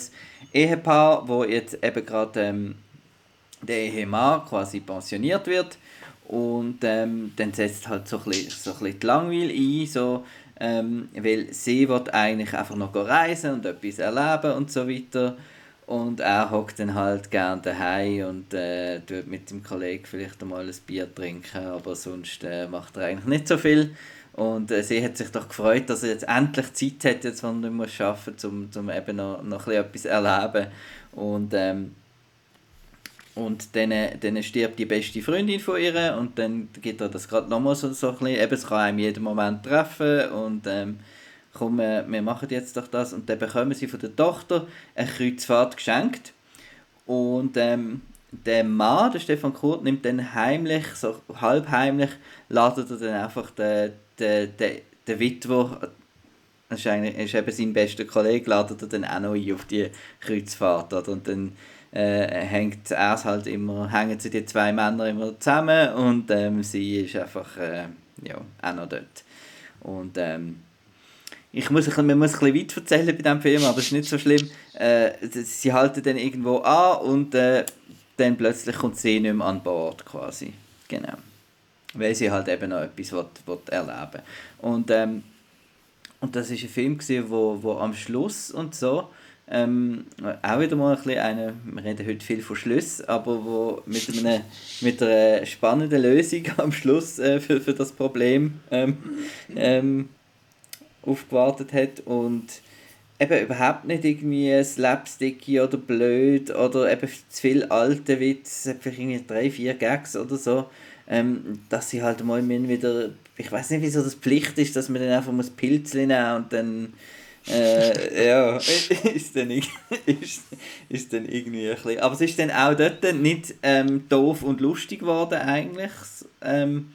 Ehepaar, wo jetzt eben gerade ähm, der Ehemann quasi pensioniert wird und ähm, dann setzt halt so ein bisschen, so ein bisschen die Langweil ein, so, ähm, weil sie wird eigentlich einfach noch reisen und etwas erleben und so weiter und er hockt dann halt gerne daheim und äh, tut mit dem Kollegen vielleicht einmal ein Bier trinken, aber sonst äh, macht er eigentlich nicht so viel. Und äh, sie hat sich doch gefreut, dass er jetzt endlich Zeit hat, jetzt, wenn er nicht mehr arbeiten muss, um, um eben noch, noch etwas erleben. Und ähm, und dann, dann stirbt die beste Freundin von ihr und dann geht er das gerade nochmal so, so ein bisschen, eben, es kann einem jeden Moment treffen und ähm, komm, wir, wir machen jetzt doch das und dann bekommen sie von der Tochter eine Kreuzfahrt geschenkt und ähm, der Mann, der Stefan Kurt, nimmt dann heimlich, so halb heimlich, ladet er dann einfach den, den, den, den Witwer, das ist, eigentlich, ist eben sein bester Kollege, ladet er dann auch noch ein auf die Kreuzfahrt. Oder? Und dann äh, hängt er halt immer, hängen sie die zwei Männer immer zusammen und ähm, sie ist einfach äh, ja, auch noch dort. Und ähm, ich muss, man muss ein bisschen weit erzählen bei diesem Film, aber es ist nicht so schlimm. Äh, sie halten dann irgendwo an und äh, dann plötzlich kommt sie nicht mehr an Bord quasi. Genau. Weil sie halt eben noch etwas will, will erleben Und, ähm, und das war ein Film, gewesen, wo, wo am Schluss und so ähm, auch wieder mal ein bisschen eine, wir reden heute viel von Schluss, aber wo mit, einer, mit einer spannenden Lösung am Schluss äh, für, für das Problem ähm, ähm, aufgewartet hat und eben überhaupt nicht irgendwie slapsticky oder blöd oder eben zu viel alte Witz, vielleicht irgendwie drei, vier Gags oder so, ähm, dass sie halt mal wieder, ich weiß nicht, wieso das Pflicht ist, dass man dann einfach muss Pilzli nehmen und dann äh, ja, ist dann, ist, ist dann irgendwie ein bisschen, aber es ist dann auch dort nicht ähm, doof und lustig geworden eigentlich ähm,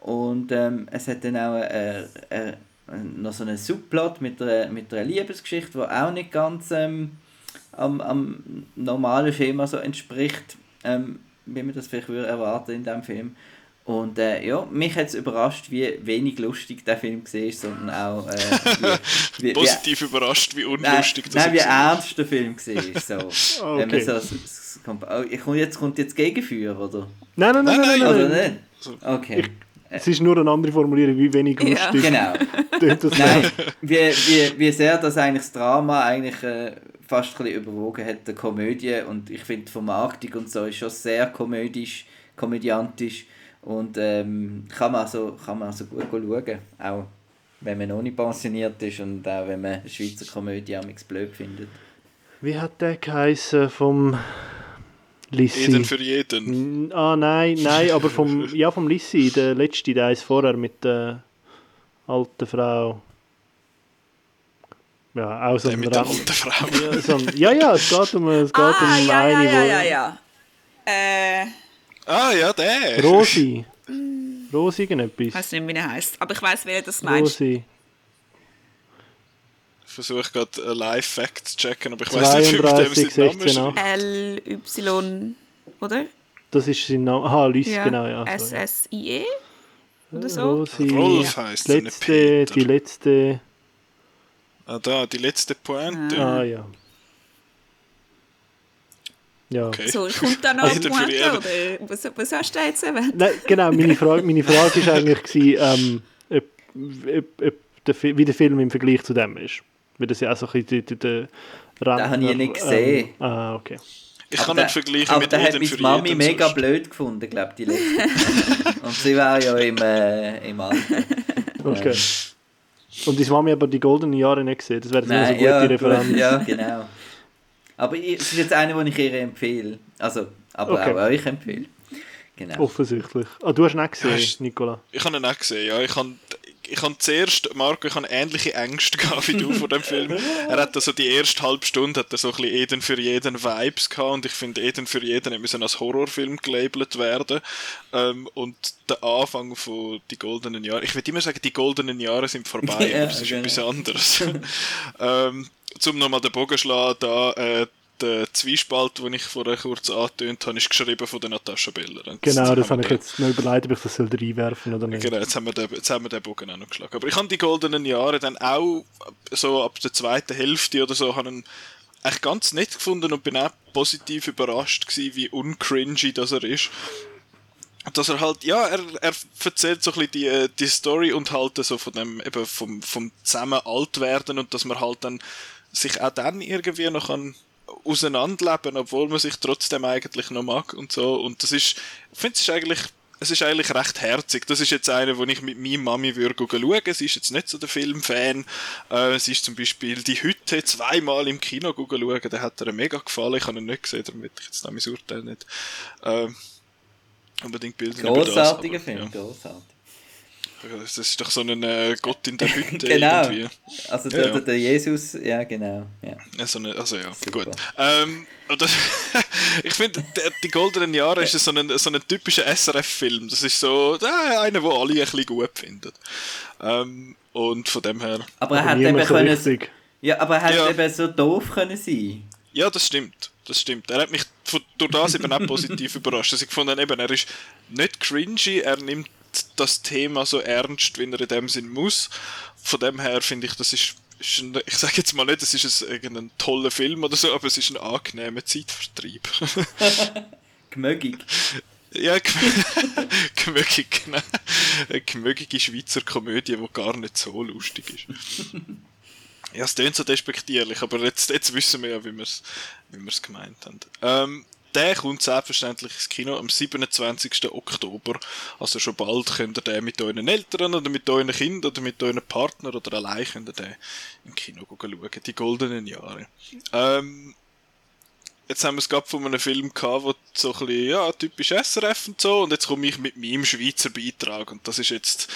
und ähm, es hat dann auch äh, äh, noch so einen Subplot mit einer, mit einer Liebesgeschichte, die auch nicht ganz ähm, am, am normalen Schema so entspricht, ähm, wie man das vielleicht würde erwarten in diesem Film. Und äh, ja, mich hat es überrascht, wie wenig lustig der Film war, sondern auch... Äh, wie, wie, Positiv wie, überrascht, wie unlustig nein, das Nein, wie ernst der Film war. So. okay. Wenn man so, so, so, oh, jetzt kommt jetzt Gegenführer, oder? Nein, nein, nein, nein, nein. Oder nicht? Okay. Ich, es ist nur eine andere Formulierung, wie wenig lustig. Ja. Genau. Nein, wie, wie, wie sehr das eigentlich das Drama eigentlich äh, fast ein bisschen überwogen hat, der Komödie. Und ich finde, die Vermarktung und so ist schon sehr komödisch, komödiantisch. Und ähm, kann, man also, kann man also gut schauen. Auch wenn man noch nicht pensioniert ist und auch wenn man Schweizer Komödie am blöd findet. Wie hat der geheißen vom Lissi. Jeden für jeden. Ah, nein, nein, aber vom, ja, vom Lissi, der letzte, der ist vorher mit der alten Frau. Ja, auch so der mit der alten Frau. Ja, so ein, ja, ja, es geht um, es geht ah, um ja, eine, ja, ja, ja, ja. Äh. Ah, ja, der. Rosi. Rosi irgendetwas. Ich weiß nicht, wie er heißt, aber ich weiß, wer das meint. Rosi. Ich versuche gerade einen Live-Fact zu checken, aber ich weiß nicht, wie dem sein Name ist. LY, oder? Das ist sein Name. Aha, Lys, ja. genau, ja. S-S-I-E? Oder so? Rosi. Rolf heisst die letzte, die letzte. Ah, da, die letzte Pointe. Ah, ja. Ja. Okay. So, kommt da noch ein Pointe, oder was, was hast du jetzt erwähnt? Nein, genau, meine Frage, meine Frage war eigentlich, ähm, ob, ob, ob der, wie der Film im Vergleich zu dem ist. Weil das ja auch so ein bisschen der, Rentner... Den habe ich nicht gesehen. Ähm, ah, okay. Ich kann nicht vergleichen mit für jeden. Aber hat meine Mami mega sonst. blöd gefunden, glaube ich, die letzte. Und sie war ja im, äh, im Alter. Okay. Und deine Mami aber die goldenen Jahre nicht gesehen. Das wäre jetzt eine gute ja, Referenz. Ja, genau. Aber es ist jetzt eine, die ich ihr empfehle. Also, aber okay. auch euch empfehle. Genau. Offensichtlich. Ah, du hast ihn auch gesehen, hast, Nicola? Ich habe ihn auch gesehen, ja. Ich habe ich habe zuerst, Marco, ich habe ähnliche Ängste gehabt wie du vor dem Film. Er hat also die erste halbe Stunde hat er so ein bisschen Eden für jeden Vibes gehabt und ich finde Eden für jeden müssen als Horrorfilm gelabelt werden. Ähm, und der Anfang von die goldenen Jahre, ich würde immer sagen, die goldenen Jahre sind vorbei, ja, aber es ist genau. etwas anderes. ähm, zum nochmal den Bogen schlagen, da äh, der Zwiespalt, den ich vorher kurz angetönt habe, ist geschrieben von der Natascha Beller. Und genau, das habe ich jetzt noch überlegt, ob ich das reinwerfen oder nicht. Genau, jetzt haben, wir den, jetzt haben wir den Bogen auch noch geschlagen. Aber ich habe die goldenen Jahre dann auch so ab der zweiten Hälfte oder so einen echt ganz nett gefunden und bin auch positiv überrascht gewesen, wie uncringy das er ist. Dass er halt, ja, er, er erzählt so ein bisschen die, die Story und halt so von dem, eben vom, vom zusammen alt werden und dass man halt dann sich auch dann irgendwie noch an auseinanderleben, obwohl man sich trotzdem eigentlich noch mag und so. Und das ist, ich finde, es ist eigentlich, es ist eigentlich recht herzig. Das ist jetzt eine, wo ich mit meiner Mami würde schauen. Sie ist jetzt nicht so der Filmfan. Äh, sie ist zum Beispiel die Hütte zweimal im Kino schauen. Der hat ihr mega gefallen. Ich habe ihn nicht gesehen, damit ich jetzt mein Urteil nicht äh, unbedingt bilden Großartiger Film, ja. großartig. Das ist doch so ein äh, Gott in der Hütte genau. irgendwie. Also der, ja, ja. der, Jesus, ja genau. Ja. ja so eine, also ja, Super. gut. Ähm, ich finde, die Goldenen Jahre ist so ein, so ein typischer SRF-Film. Das ist so äh, einer, den alle ein bisschen gut finden. Ähm, und von dem her... Aber er hat eben können... Ja, aber er hat eben so doof können sein. Ja, das stimmt. Das stimmt. Er hat mich durch das eben auch positiv überrascht. Also ich fand eben, er ist nicht cringy, er nimmt das Thema so ernst, wie er in dem Sinn muss. Von dem her finde ich, das ist, ist ein, ich sage jetzt mal nicht, das ist ein, irgendein toller Film oder so, aber es ist ein angenehmer Zeitvertreib. Gemögig. Ja, gemögig, genau. Eine gemögige Schweizer Komödie, die gar nicht so lustig ist. Ja, es klingt so despektierlich, aber jetzt, jetzt wissen wir ja, wie wir es wie gemeint haben. Ähm, der kommt selbstverständlich ins Kino am 27. Oktober. Also schon bald könnt ihr den mit euren Eltern oder mit euren Kindern oder mit euren Partner oder allein könnt ihr den im Kino schauen. Die goldenen Jahre. Ähm, jetzt haben wir es gerade von einem Film gehabt, wo so ein bisschen, ja, typisch SRF und so, und jetzt komme ich mit meinem Schweizer Beitrag, und das ist jetzt,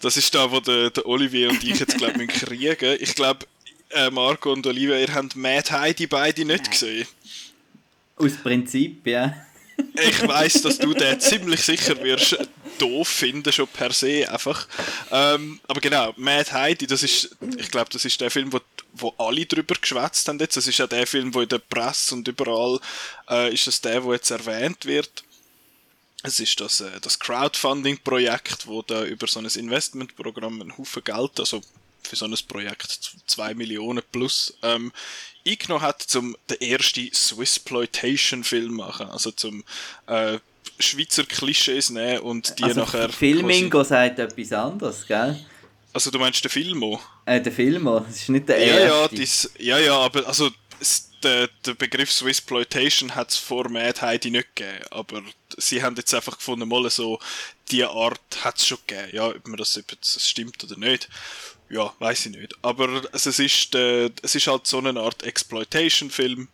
das ist da, wo der, der Olivier und ich jetzt, glaube ich, kriegen. Ich glaube, äh, Marco und Olivia, ihr habt Mad Heidi beide nicht gesehen. Aus Prinzip, ja. ich weiß, dass du den ziemlich sicher wirst doof finden, schon per se einfach. Ähm, aber genau, Mad Heidi, das ist, ich glaube, das ist der Film, wo, wo alle drüber geschwätzt haben jetzt. Das ist ja der Film, wo in der Presse und überall äh, ist das der, wo jetzt erwähnt wird. Es ist das, äh, das Crowdfunding-Projekt, wo da über so ein Investmentprogramm einen Haufen Geld, also für so ein Projekt 2 Millionen plus ähm, eingenommen hat, zum den ersten Swissploitation-Film machen. Also zum äh, Schweizer Klischees nehmen und die also nachher. Filmingo sagt etwas anderes, gell? Also du meinst den Filmo? Äh, der Filmo, das ist nicht der ja, erste. Ja, dies, ja, ja, aber also der, der Begriff Swissploitation hat es vor Mad Heidi nicht gegeben, aber sie haben jetzt einfach gefunden, mal so, die Art hat es schon gegeben. Ja, ob man das, ob das stimmt oder nicht ja, weiß ich nicht. Aber es ist, äh, es ist halt so eine Art Exploitation-Film.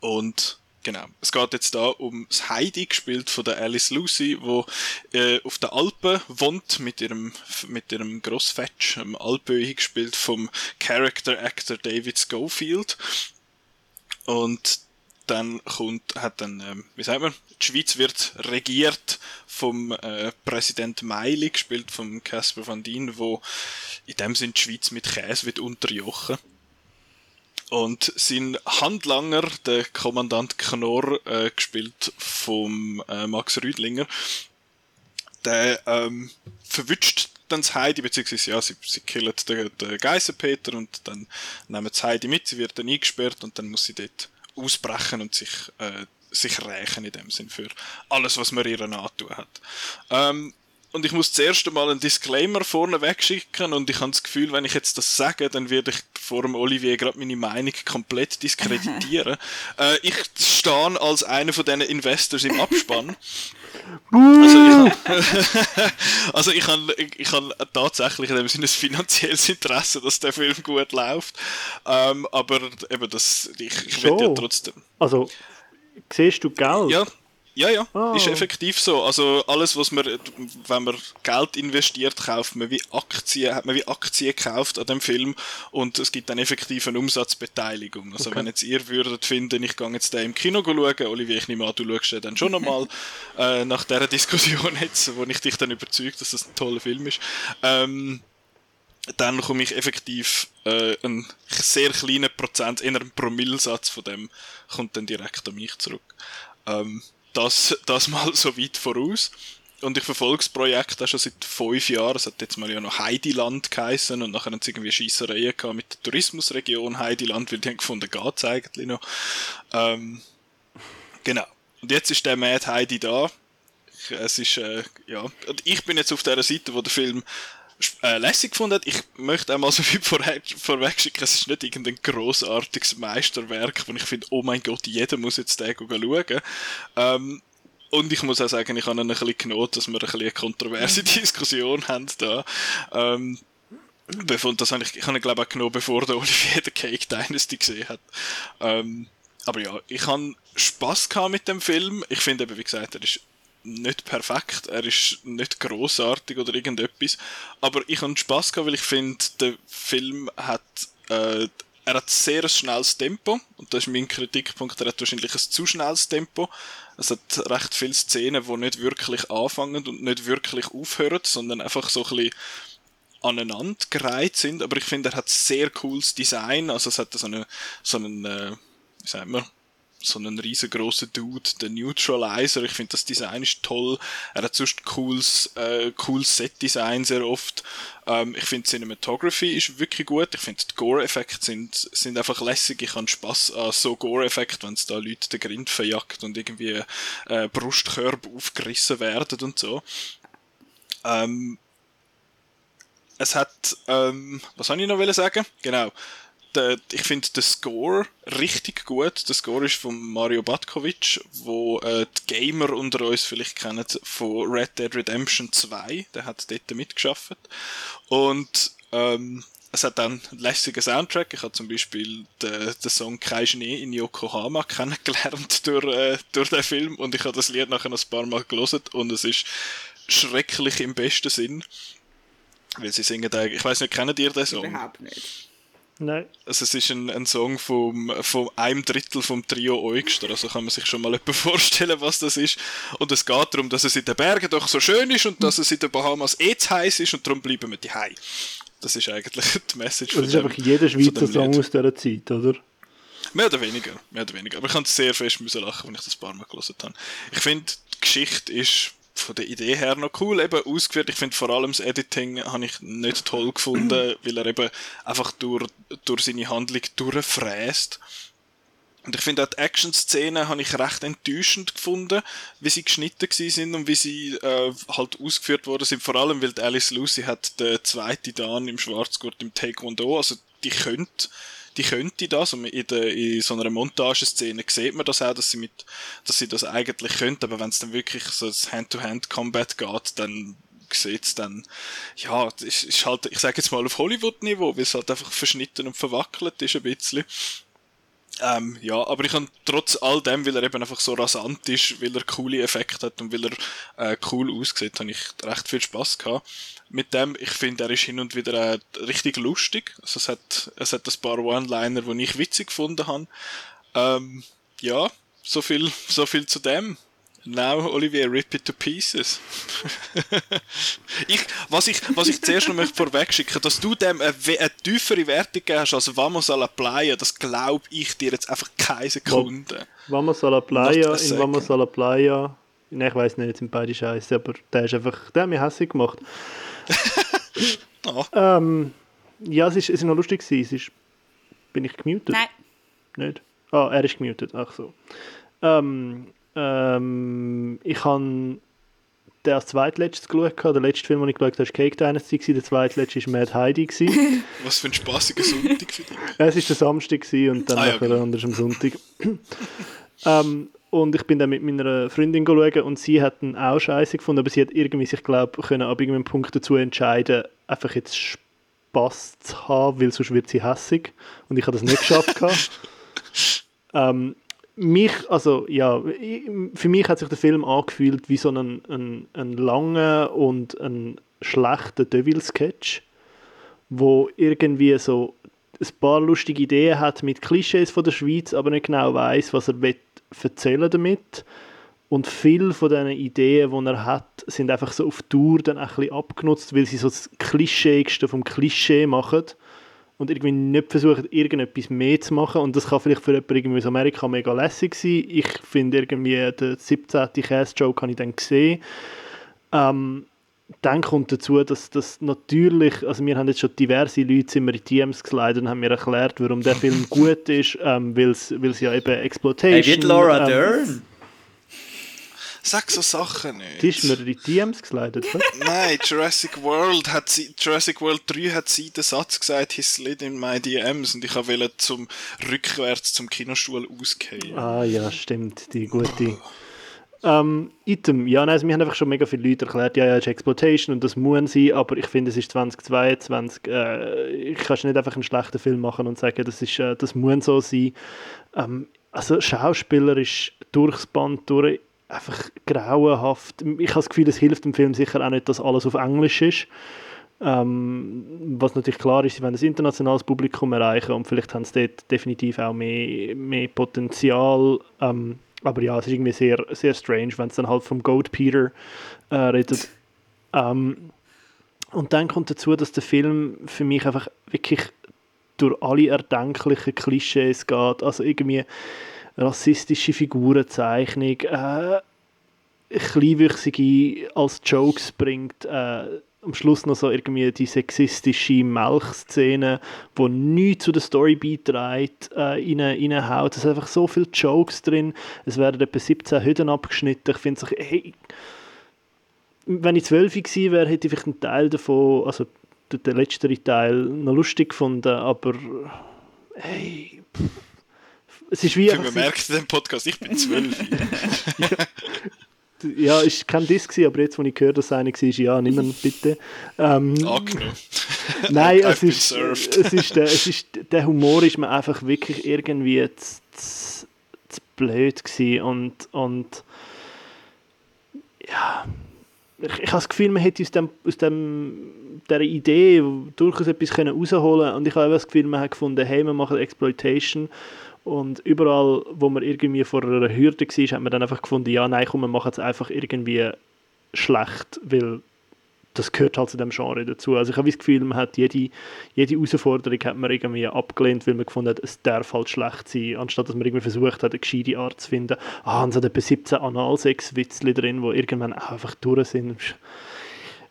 Und genau, es geht jetzt da um das Heidi, gespielt von der Alice Lucy, wo äh, auf der Alpen wohnt mit ihrem, mit ihrem Grossfetch, einem Alpöhi gespielt vom Character Actor David Schofield. Und dann kommt, hat dann, ähm, wie sagt man, die Schweiz wird regiert vom äh, Präsident Meili, gespielt vom Casper van Dien, wo in dem Sinn die Schweiz mit Käse wird unterjochen. Und sein Handlanger, der Kommandant Knorr, äh, gespielt vom äh, Max Rüdlinger, der ähm, verwünscht dann das Heidi, beziehungsweise ja, sie, sie killen den, den Geisenpeter und dann nehmen das Heidi mit, sie wird dann eingesperrt und dann muss sie dort ausbrechen und sich, äh, sich rächen in dem Sinn für alles, was man ihr antun hat. Ähm, und ich muss zuerst einmal einen Disclaimer vorne wegschicken und ich habe das Gefühl, wenn ich jetzt das sage, dann werde ich vor dem Olivier gerade meine Meinung komplett diskreditieren. äh, ich stehe als einer von diesen Investors im Abspann. Also ich, also ich habe ich hab tatsächlich in dem Sinne ein finanzielles Interesse, dass der Film gut läuft. Ähm, aber eben das, ich, ich will ja trotzdem. Also siehst du Geld? Ja. Ja, ja, oh. ist effektiv so. Also alles, was man, wenn man Geld investiert, kauft man wie Aktien, hat man wie Aktien gekauft an dem Film und es gibt dann effektiv eine Umsatzbeteiligung. Also okay. wenn jetzt ihr würdet finden, ich gehe jetzt den im Kino schauen, Olivier, ich nehme an, du schaust den dann schon nochmal äh, nach dieser Diskussion jetzt, wo ich dich dann überzeugt, dass das ein toller Film ist, ähm, dann komme ich effektiv äh, einen sehr kleinen Prozent, eher einen Promillsatz von dem, kommt dann direkt an mich zurück. Ähm, das, das mal so weit voraus. Und ich verfolge das Projekt auch schon seit fünf Jahren. Es hat jetzt mal ja noch Heidiland geheißen und nachher haben sie irgendwie Scheissereien gehabt mit der Tourismusregion Heidiland, weil die haben gefunden, geht's eigentlich noch. Ähm, genau. Und jetzt ist der Mad Heidi da. Es ist, äh, ja. Und ich bin jetzt auf der Seite, wo der Film äh, lässig gefunden. Ich möchte einmal so viel vorweg, vorweg schicken, es ist nicht irgendein großartiges Meisterwerk, wo ich finde, oh mein Gott, jeder muss jetzt den schauen. Ähm, und ich muss auch sagen, ich habe ein bisschen genoten, dass wir ein bisschen eine kontroverse Diskussion haben da. Ähm, bevor, das habe ich, ich habe ihn, glaube ich, auch genommen, bevor der Olivier the Cake Dynasty gesehen hat. Ähm, aber ja, ich habe Spass gehabt mit dem Film. Ich finde eben, wie gesagt, er ist nicht perfekt, er ist nicht großartig oder irgendetwas, aber ich habe Spaß gehabt, weil ich finde, der Film hat äh, er hat sehr ein schnelles Tempo und das ist mein Kritikpunkt, er hat wahrscheinlich ein zu schnelles Tempo. Es hat recht viele Szenen, die nicht wirklich anfangen und nicht wirklich aufhören, sondern einfach so ein bisschen aneinandergereiht sind, aber ich finde, er hat sehr cooles Design, also es hat so, eine, so einen, äh, wie sagt man, so einen riesengroßen Dude, der Neutralizer. Ich finde das Design ist toll. Er hat sonst cooles, äh, cooles Set-Design sehr oft. Ähm, ich finde Cinematography ist wirklich gut. Ich finde die Gore-Effekte sind, sind einfach lässig. Ich habe Spaß an so Gore-Effekten, wenn es da Leute den Grind verjagt und irgendwie äh, Brustkörbe aufgerissen werden und so. Ähm, es hat, ähm, was soll ich noch sagen? Genau. Der, ich finde den Score richtig gut. Der Score ist von Mario Batkovic, wo äh, die Gamer unter uns vielleicht kennen von Red Dead Redemption 2. Der hat dort mitgeschafft. Und ähm, es hat dann einen lässigen Soundtrack. Ich habe zum Beispiel den, den Song Kein Schnee in Yokohama kennengelernt durch, äh, durch den Film und ich habe das Lied nachher noch ein paar Mal gelesen und es ist schrecklich im besten Sinn. Weil sie singen ich weiß nicht, kennen ihr den Song? Überhaupt nicht. Nein. Also es ist ein, ein Song vom, vom einem Drittel vom Trio Eugster, also kann man sich schon mal vorstellen, was das ist. Und es geht darum, dass es in den Bergen doch so schön ist und dass es in den Bahamas eh zu heiß ist und darum bleiben wir daheim. Das ist eigentlich die Message Das ist dem, einfach jeder Schweizer Song aus dieser Zeit, oder? Mehr oder weniger, mehr oder weniger. Aber ich habe sehr fest müssen lachen, wenn ich das ein paar Mal gelesen habe. Ich finde, die Geschichte ist von der Idee her noch cool eben ausgeführt. Ich finde vor allem das Editing habe ich nicht toll gefunden, weil er eben einfach durch, durch seine Handlung durchfräst. Und ich finde auch die Action-Szenen habe ich recht enttäuschend gefunden, wie sie geschnitten sind und wie sie äh, halt ausgeführt worden sind. Vor allem, weil Alice Lucy hat den zweiten Dan im Schwarzgurt im Taekwondo, also die könnte die könnte das und in, der, in so einer Montageszene sieht man das auch, dass sie mit, dass sie das eigentlich könnte, aber wenn es dann wirklich so das Hand-to-Hand-Combat geht, dann sieht es dann, ja, ist, ist halt, ich sage jetzt mal auf Hollywood-Niveau, weil es halt einfach verschnitten und verwackelt ist ein bisschen. Ähm, ja, aber ich kann trotz all dem, weil er eben einfach so rasant ist, weil er coole Effekte hat und weil er äh, cool aussieht, habe ich recht viel Spaß gehabt mit dem. Ich finde, er ist hin und wieder äh, richtig lustig. Also es hat, es hat ein paar One-Liner, die ich witzig gefunden habe. Ähm, ja, so viel, so viel zu dem. Now, Olivier, rip it to pieces. ich, was, ich, was ich zuerst noch möchte vorweg schicken, dass du dem eine, eine tiefere Wertung gegeben hast als Vamos a la Playa, das glaube ich dir jetzt einfach keine Sekunde. Vamos a la Playa, in Vamos a la Playa, Nein, ich weiß nicht, sind beide scheiße, aber der ist einfach, der hat mich hässlich gemacht oh. ähm, ja, es ist, es ist noch lustig gewesen. Es ist, bin ich gemutet? Nein. Nicht? Ah, er ist gemutet. Ach so. Ähm, ähm, ich habe den als zweitletztes geschaut. Der letzte Film, den ich geschaut habe, war Cake Dynasty. Der zweitletzte war Mad Heidi. Was für ein spaßiger Sonntag für dich. es war der Samstag und dann ah, ja, genau. anders am Sonntag. ähm, und ich bin dann mit meiner Freundin schauen und sie hat ihn auch scheiße gefunden, aber sie hat irgendwie sich, glaube ich, ab irgendeinem Punkt dazu entscheiden, einfach jetzt Spaß zu haben, weil sonst wird sie hässig. Und ich habe das nicht geschafft. ähm, mich, also ja, für mich hat sich der Film angefühlt wie so ein, ein, ein langer und ein schlechter Devil-Sketch, wo irgendwie so ein paar lustige Ideen hat mit Klischees von der Schweiz, aber nicht genau weiß, was er will erzählen damit. Und viele von diesen Ideen, die er hat, sind einfach so auf Tour dann ein bisschen abgenutzt, weil sie so das Klischeeigste vom Klischee machen und irgendwie nicht versuchen, irgendetwas mehr zu machen. Und das kann vielleicht für jemanden irgendwie aus Amerika mega lässig sein. Ich finde irgendwie, den 17. Cast-Joke habe ich dann gesehen. Ähm, dann kommt dazu, dass das natürlich, also wir haben jetzt schon diverse Leute sind wir in DMs geslidet und haben mir erklärt, warum der Film gut ist, ähm, weil es ja eben Exploitation... Hey, wird Laura ähm, Dern? Sag so Sachen nicht. Die ist mir in die DMs geslidet, Nein, Jurassic World hat sie, Jurassic World 3 hat sie den Satz gesagt, he slid in my DMs und ich wollte zum rückwärts zum Kinostuhl ausgehen. Ah ja, stimmt, die gute... Ähm, Item, ja, nein, also wir haben einfach schon mega viele Leute erklärt, ja, ja, es ist Exploitation und das muss sein, aber ich finde, es ist 2022, äh, ich kann nicht einfach einen schlechten Film machen und sagen, das, ist, äh, das muss so sein. Ähm, also Schauspieler ist durchs Band durch einfach grauenhaft. Ich habe das Gefühl, es hilft dem Film sicher auch nicht, dass alles auf Englisch ist. Ähm, was natürlich klar ist, sie wollen ein internationales Publikum erreichen und vielleicht haben sie dort definitiv auch mehr, mehr Potenzial. Ähm, aber ja, es ist irgendwie sehr, sehr strange, wenn es dann halt vom Goat Peter äh, redet. Ähm, und dann kommt dazu, dass der Film für mich einfach wirklich durch alle erdenklichen Klischees geht. Also irgendwie rassistische Figurenzeichnung, äh, Kleinwüchsige als Jokes bringt, äh, am Schluss noch so irgendwie die sexistische Melchszene, wo nichts zu der Story beiträgt, äh, rein, reinhaut. Es sind einfach so viele Jokes drin. Es werden etwa 17 Hütten abgeschnitten. Ich finde so, hey, wenn ich 12 gewesen wäre, hätte ich vielleicht einen Teil davon, also den, letzten Teil, noch lustig gefunden, aber hey, pff, es ist wie... Man merkt in dem Podcast, ich bin 12. ja, ja, ist kein gewesen, aber jetzt, wo ich gehört dass es einer war, ja, nimm ihn bitte. Ähm, Angenommen. Nein, es ist, es, ist der, es ist, der Humor ist mir einfach wirklich irgendwie zu, zu, zu blöd gewesen und, und ja, ich, ich habe das Gefühl, man hätte aus, dem, aus dem, dieser Idee durchaus etwas herausholen können und ich habe das Gefühl, man hat gefunden, hey, wir machen Exploitation und überall, wo man irgendwie vor einer Hürde war, hat man dann einfach gefunden, ja, nein, komm, wir machen es einfach irgendwie schlecht, weil das gehört halt zu dem Genre dazu. Also ich habe das Gefühl, man hat jede, jede Herausforderung hat man irgendwie abgelehnt, weil man gefunden hat, es darf halt schlecht sein, anstatt dass man irgendwie versucht hat, eine gescheite Art zu finden. Ah, und es etwa 17 Analsex-Witzli drin, die irgendwann auch einfach durch sind.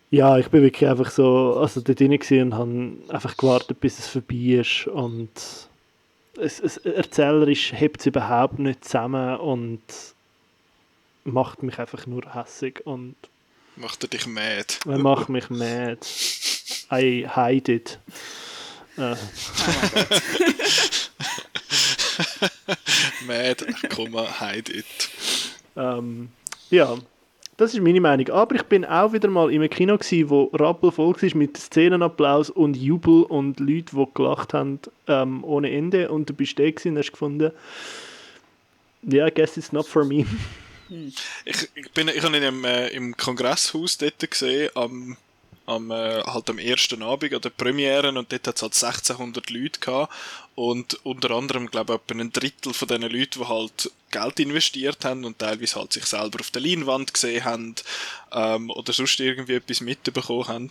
Ja, ich bin wirklich einfach so, also da drin und habe einfach gewartet, bis es vorbei ist und es, es, erzählerisch hebt es überhaupt nicht zusammen und macht mich einfach nur hässig und macht er dich mad? Er macht mich mad. I hide it. Äh. mad, komm, hide it. Ähm, ja, das ist meine Meinung. Aber ich bin auch wieder mal im Kino, gewesen, wo rappelvoll war mit Szenenapplaus und Jubel und Leuten, die gelacht haben ähm, ohne Ende. Und du bist da und hast gefunden, yeah, I guess it's not for me. Ich, ich, bin, ich habe ihn im, äh, im Kongresshaus dort gesehen, am am, äh, halt am ersten Abend an der Premiere und dort hat es halt 1600 Leute gehabt und unter anderem, glaube ich, etwa ein Drittel von diesen Leuten, die halt Geld investiert haben und teilweise halt sich selber auf der Leinwand gesehen haben ähm, oder sonst irgendwie etwas mitbekommen haben.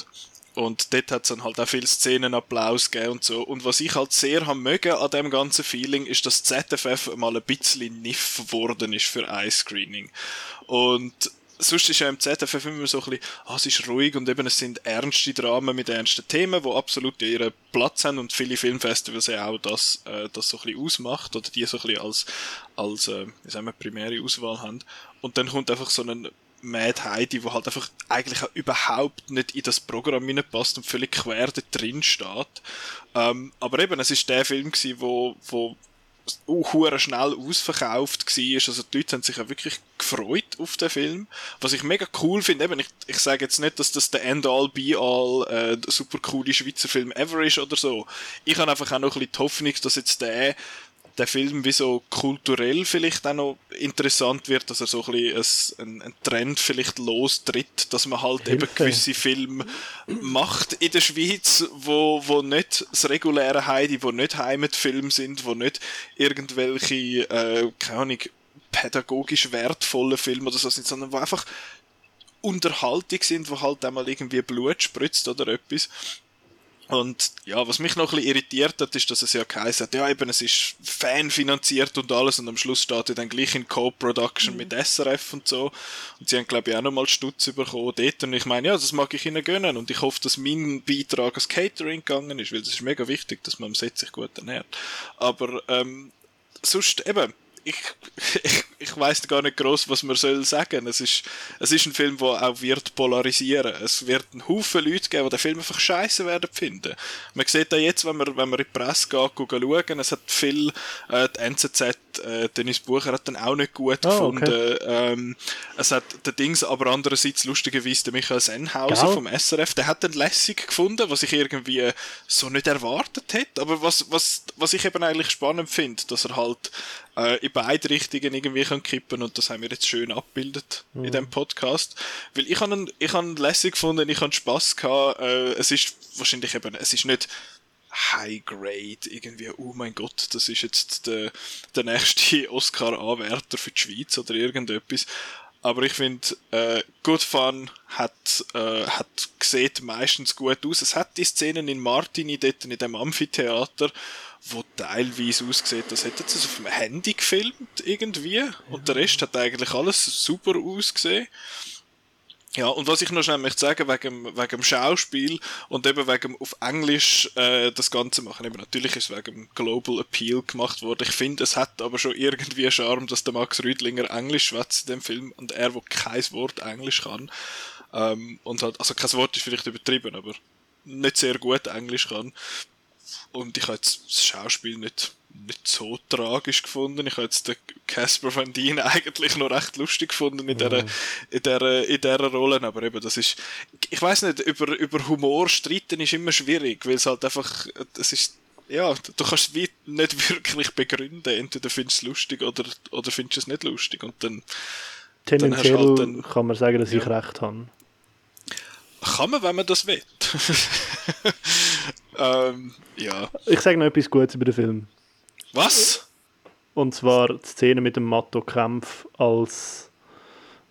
Und dort hat es dann halt auch viele Szenenapplaus gegeben und so. Und was ich halt sehr haben mögen an dem ganzen Feeling, ist, dass ZFF mal ein bisschen niff geworden ist für Eye-Screening. Und sonst ist ja im ZFF immer so ein bisschen, ah, es ist ruhig und eben es sind ernste Dramen mit ernsten Themen, die absolut ihren Platz haben und viele Filmfestivals ja auch das, äh, das so ein bisschen ausmacht oder die so ein bisschen als, als äh, wie sagen wir, primäre Auswahl haben. Und dann kommt einfach so ein Mad Heidi, wo halt einfach eigentlich auch überhaupt nicht in das Programm passt und völlig quer da drin steht. Ähm, aber eben, es ist der Film gewesen, wo, wo uh, schnell ausverkauft war. Also die Leute haben sich ja wirklich gefreut auf den Film. Was ich mega cool finde, eben, ich, ich sage jetzt nicht, dass das der End-all, Be-all, äh, super coole Schweizer Film ever ist oder so. Ich habe einfach auch noch ein bisschen die Hoffnung, dass jetzt der der Film wie so kulturell vielleicht auch noch interessant wird, dass er so ein bisschen ein, Trend vielleicht lostritt, dass man halt Hilfe. eben gewisse Filme macht in der Schweiz, wo, wo nicht das reguläre Heidi, wo nicht Heimatfilme sind, wo nicht irgendwelche, äh, keine Ahnung, pädagogisch wertvolle Filme oder so sind, sondern wo einfach Unterhaltung sind, wo halt einmal irgendwie Blut spritzt oder etwas. Und ja, was mich noch ein bisschen irritiert hat, ist, dass es ja geheißen hat, ja eben, es ist fanfinanziert und alles und am Schluss steht dann gleich in Co-Production mhm. mit SRF und so. Und sie haben, glaube ich, auch nochmal Stutz bekommen dort. Und ich meine, ja, das mag ich ihnen gönnen und ich hoffe, dass mein Beitrag als Catering gegangen ist, weil das ist mega wichtig, dass man am Set sich gut ernährt. Aber ähm, sonst eben, ich, ich, ich weiß gar nicht groß, was man soll sagen. Es ist, es ist ein Film, der auch wird polarisieren. Es wird einen Haufen Leute geben, die den Film einfach scheiße werden finden. Man sieht da jetzt, wenn man, wenn man in die Presse geht, schauen, es hat viel, äh, die NZZ, äh, Dennis Bucher hat dann auch nicht gut oh, gefunden. Okay. Ähm, es hat der Dings, aber andererseits lustigerweise der Michael Sennhauser vom SRF, der hat den lässig gefunden, was ich irgendwie so nicht erwartet hätte. Aber was, was, was ich eben eigentlich spannend finde, dass er halt äh, in beide Richtungen irgendwie kann kippen und das haben wir jetzt schön abgebildet mhm. in dem Podcast. Weil ich habe ich habe lässig gefunden, ich habe Spaß gehabt. Äh, es ist wahrscheinlich eben, es ist nicht High Grade, irgendwie, oh mein Gott, das ist jetzt der, der nächste Oscar-Anwärter für die Schweiz oder irgendetwas. Aber ich finde, äh, Good Fun hat, äh, hat sieht meistens gut aus. Es hat die Szenen in Martini dort in dem Amphitheater, wo teilweise aussieht, als hätten sie es auf dem Handy gefilmt irgendwie. Und der Rest hat eigentlich alles super ausgesehen. Ja, und was ich noch schnell möchte sagen, wegen, wegen dem Schauspiel und eben wegen auf Englisch äh, das Ganze machen. Eben, natürlich ist es wegen dem Global Appeal gemacht worden. Ich finde, es hat aber schon irgendwie Charme, dass der Max Rüdlinger Englisch schwätzt in dem Film und er, wo kein Wort Englisch kann. Ähm, und halt, also kein Wort ist vielleicht übertrieben, aber nicht sehr gut Englisch kann. Und ich habe jetzt das Schauspiel nicht nicht so tragisch gefunden. Ich habe jetzt den Casper Van Dien eigentlich noch recht lustig gefunden in dieser, in dieser, in dieser Rolle, aber eben, das ist, ich weiß nicht, über, über Humor streiten ist immer schwierig, weil es halt einfach, es ist, ja, du kannst es nicht wirklich begründen, entweder findest du es lustig oder, oder findest du es nicht lustig und dann Tendenziell dann halt dann, kann man sagen, dass ja. ich recht habe. Kann man, wenn man das will. ähm, ja. Ich sage noch etwas Gutes über den Film. Was? Und zwar die Szene mit dem Matto Kempf als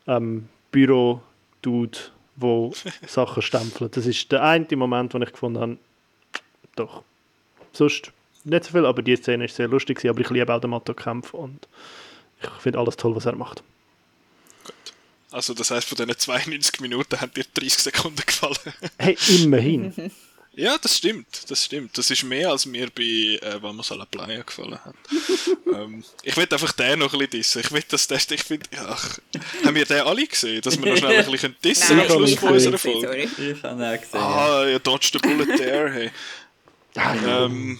ähm, Büro-Dude, wo Sachen stempelt. Das ist der einzige Moment, wo ich gefunden habe, doch. Sonst nicht so viel, aber die Szene ist sehr lustig, aber ich liebe auch den Matto Kempf und ich finde alles toll, was er macht. Gut. Also das heißt, von diesen 92 Minuten haben dir 30 Sekunden gefallen. hey, immerhin. Ja, das stimmt, das stimmt. Das ist mehr, als mir bei äh, Vamos a la Playa gefallen hat. ähm, ich will einfach den noch ein bisschen dissen. Ich will das Test, ich finde, ach, haben wir den alle gesehen, dass wir noch schnell ein bisschen dissen am Schluss von unserer Folge? Ich habe ihn gesehen. Ah, ja, dodge the bullet there, hey. ähm,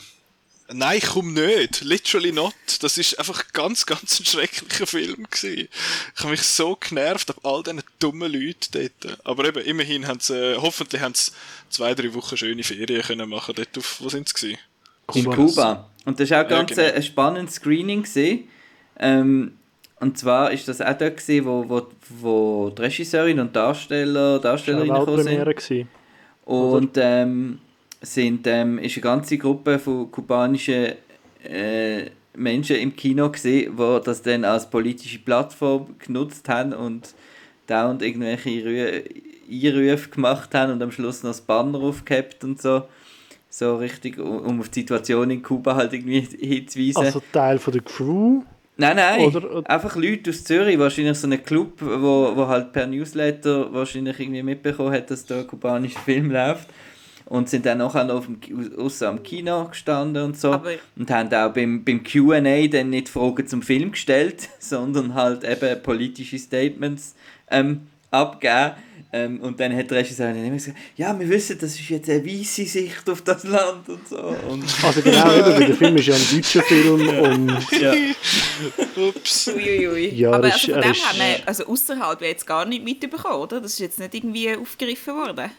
Nein, ich komme nicht. Literally not. Das ist einfach ganz, ganz ein schrecklicher Film gewesen. Ich habe mich so genervt ab all diesen dummen Leuten dort. Aber eben, immerhin haben sie, äh, hoffentlich haben sie zwei, drei Wochen schöne Ferien können machen dort auf, wo sind sie gewesen? In Kuba. Und das war auch ganz ja, genau. ein spannendes Screening gewesen. Ähm, und zwar ist das auch dort gewesen, wo, wo, wo die Regisseurin und Darsteller, Darstellerinnen gekommen sind. Und ähm, sind, ähm, ist eine ganze Gruppe von kubanischen äh, Menschen im Kino gesehen, die das dann als politische Plattform genutzt haben und dauernd irgendwelche Einrufe gemacht haben und am Schluss noch das Banner aufgehabt und so. So richtig, um auf die Situation in Kuba halt irgendwie hinzuweisen. Also Teil von der Crew? Nein, nein, oder, oder? einfach Leute aus Zürich, wahrscheinlich so ein Club, wo, wo halt per Newsletter wahrscheinlich irgendwie mitbekommen hat, dass da ein kubanischer Film läuft und sind dann nachher noch auf dem, außer am Kino gestanden und so Aber und haben auch beim, beim Q&A dann nicht Fragen zum Film gestellt, sondern halt eben politische Statements ähm, abgegeben. Ähm, und dann hat der Regisseur dann immer gesagt, ja, wir wissen, das ist jetzt eine weiße Sicht auf das Land und so. Und also genau, eben, weil der Film ist ja ein deutscher Film und... Ja. Ups. Uiuiui. Ja, Aber also von dem haben wir also außerhalb jetzt gar nicht mitbekommen, oder? Das ist jetzt nicht irgendwie aufgegriffen worden.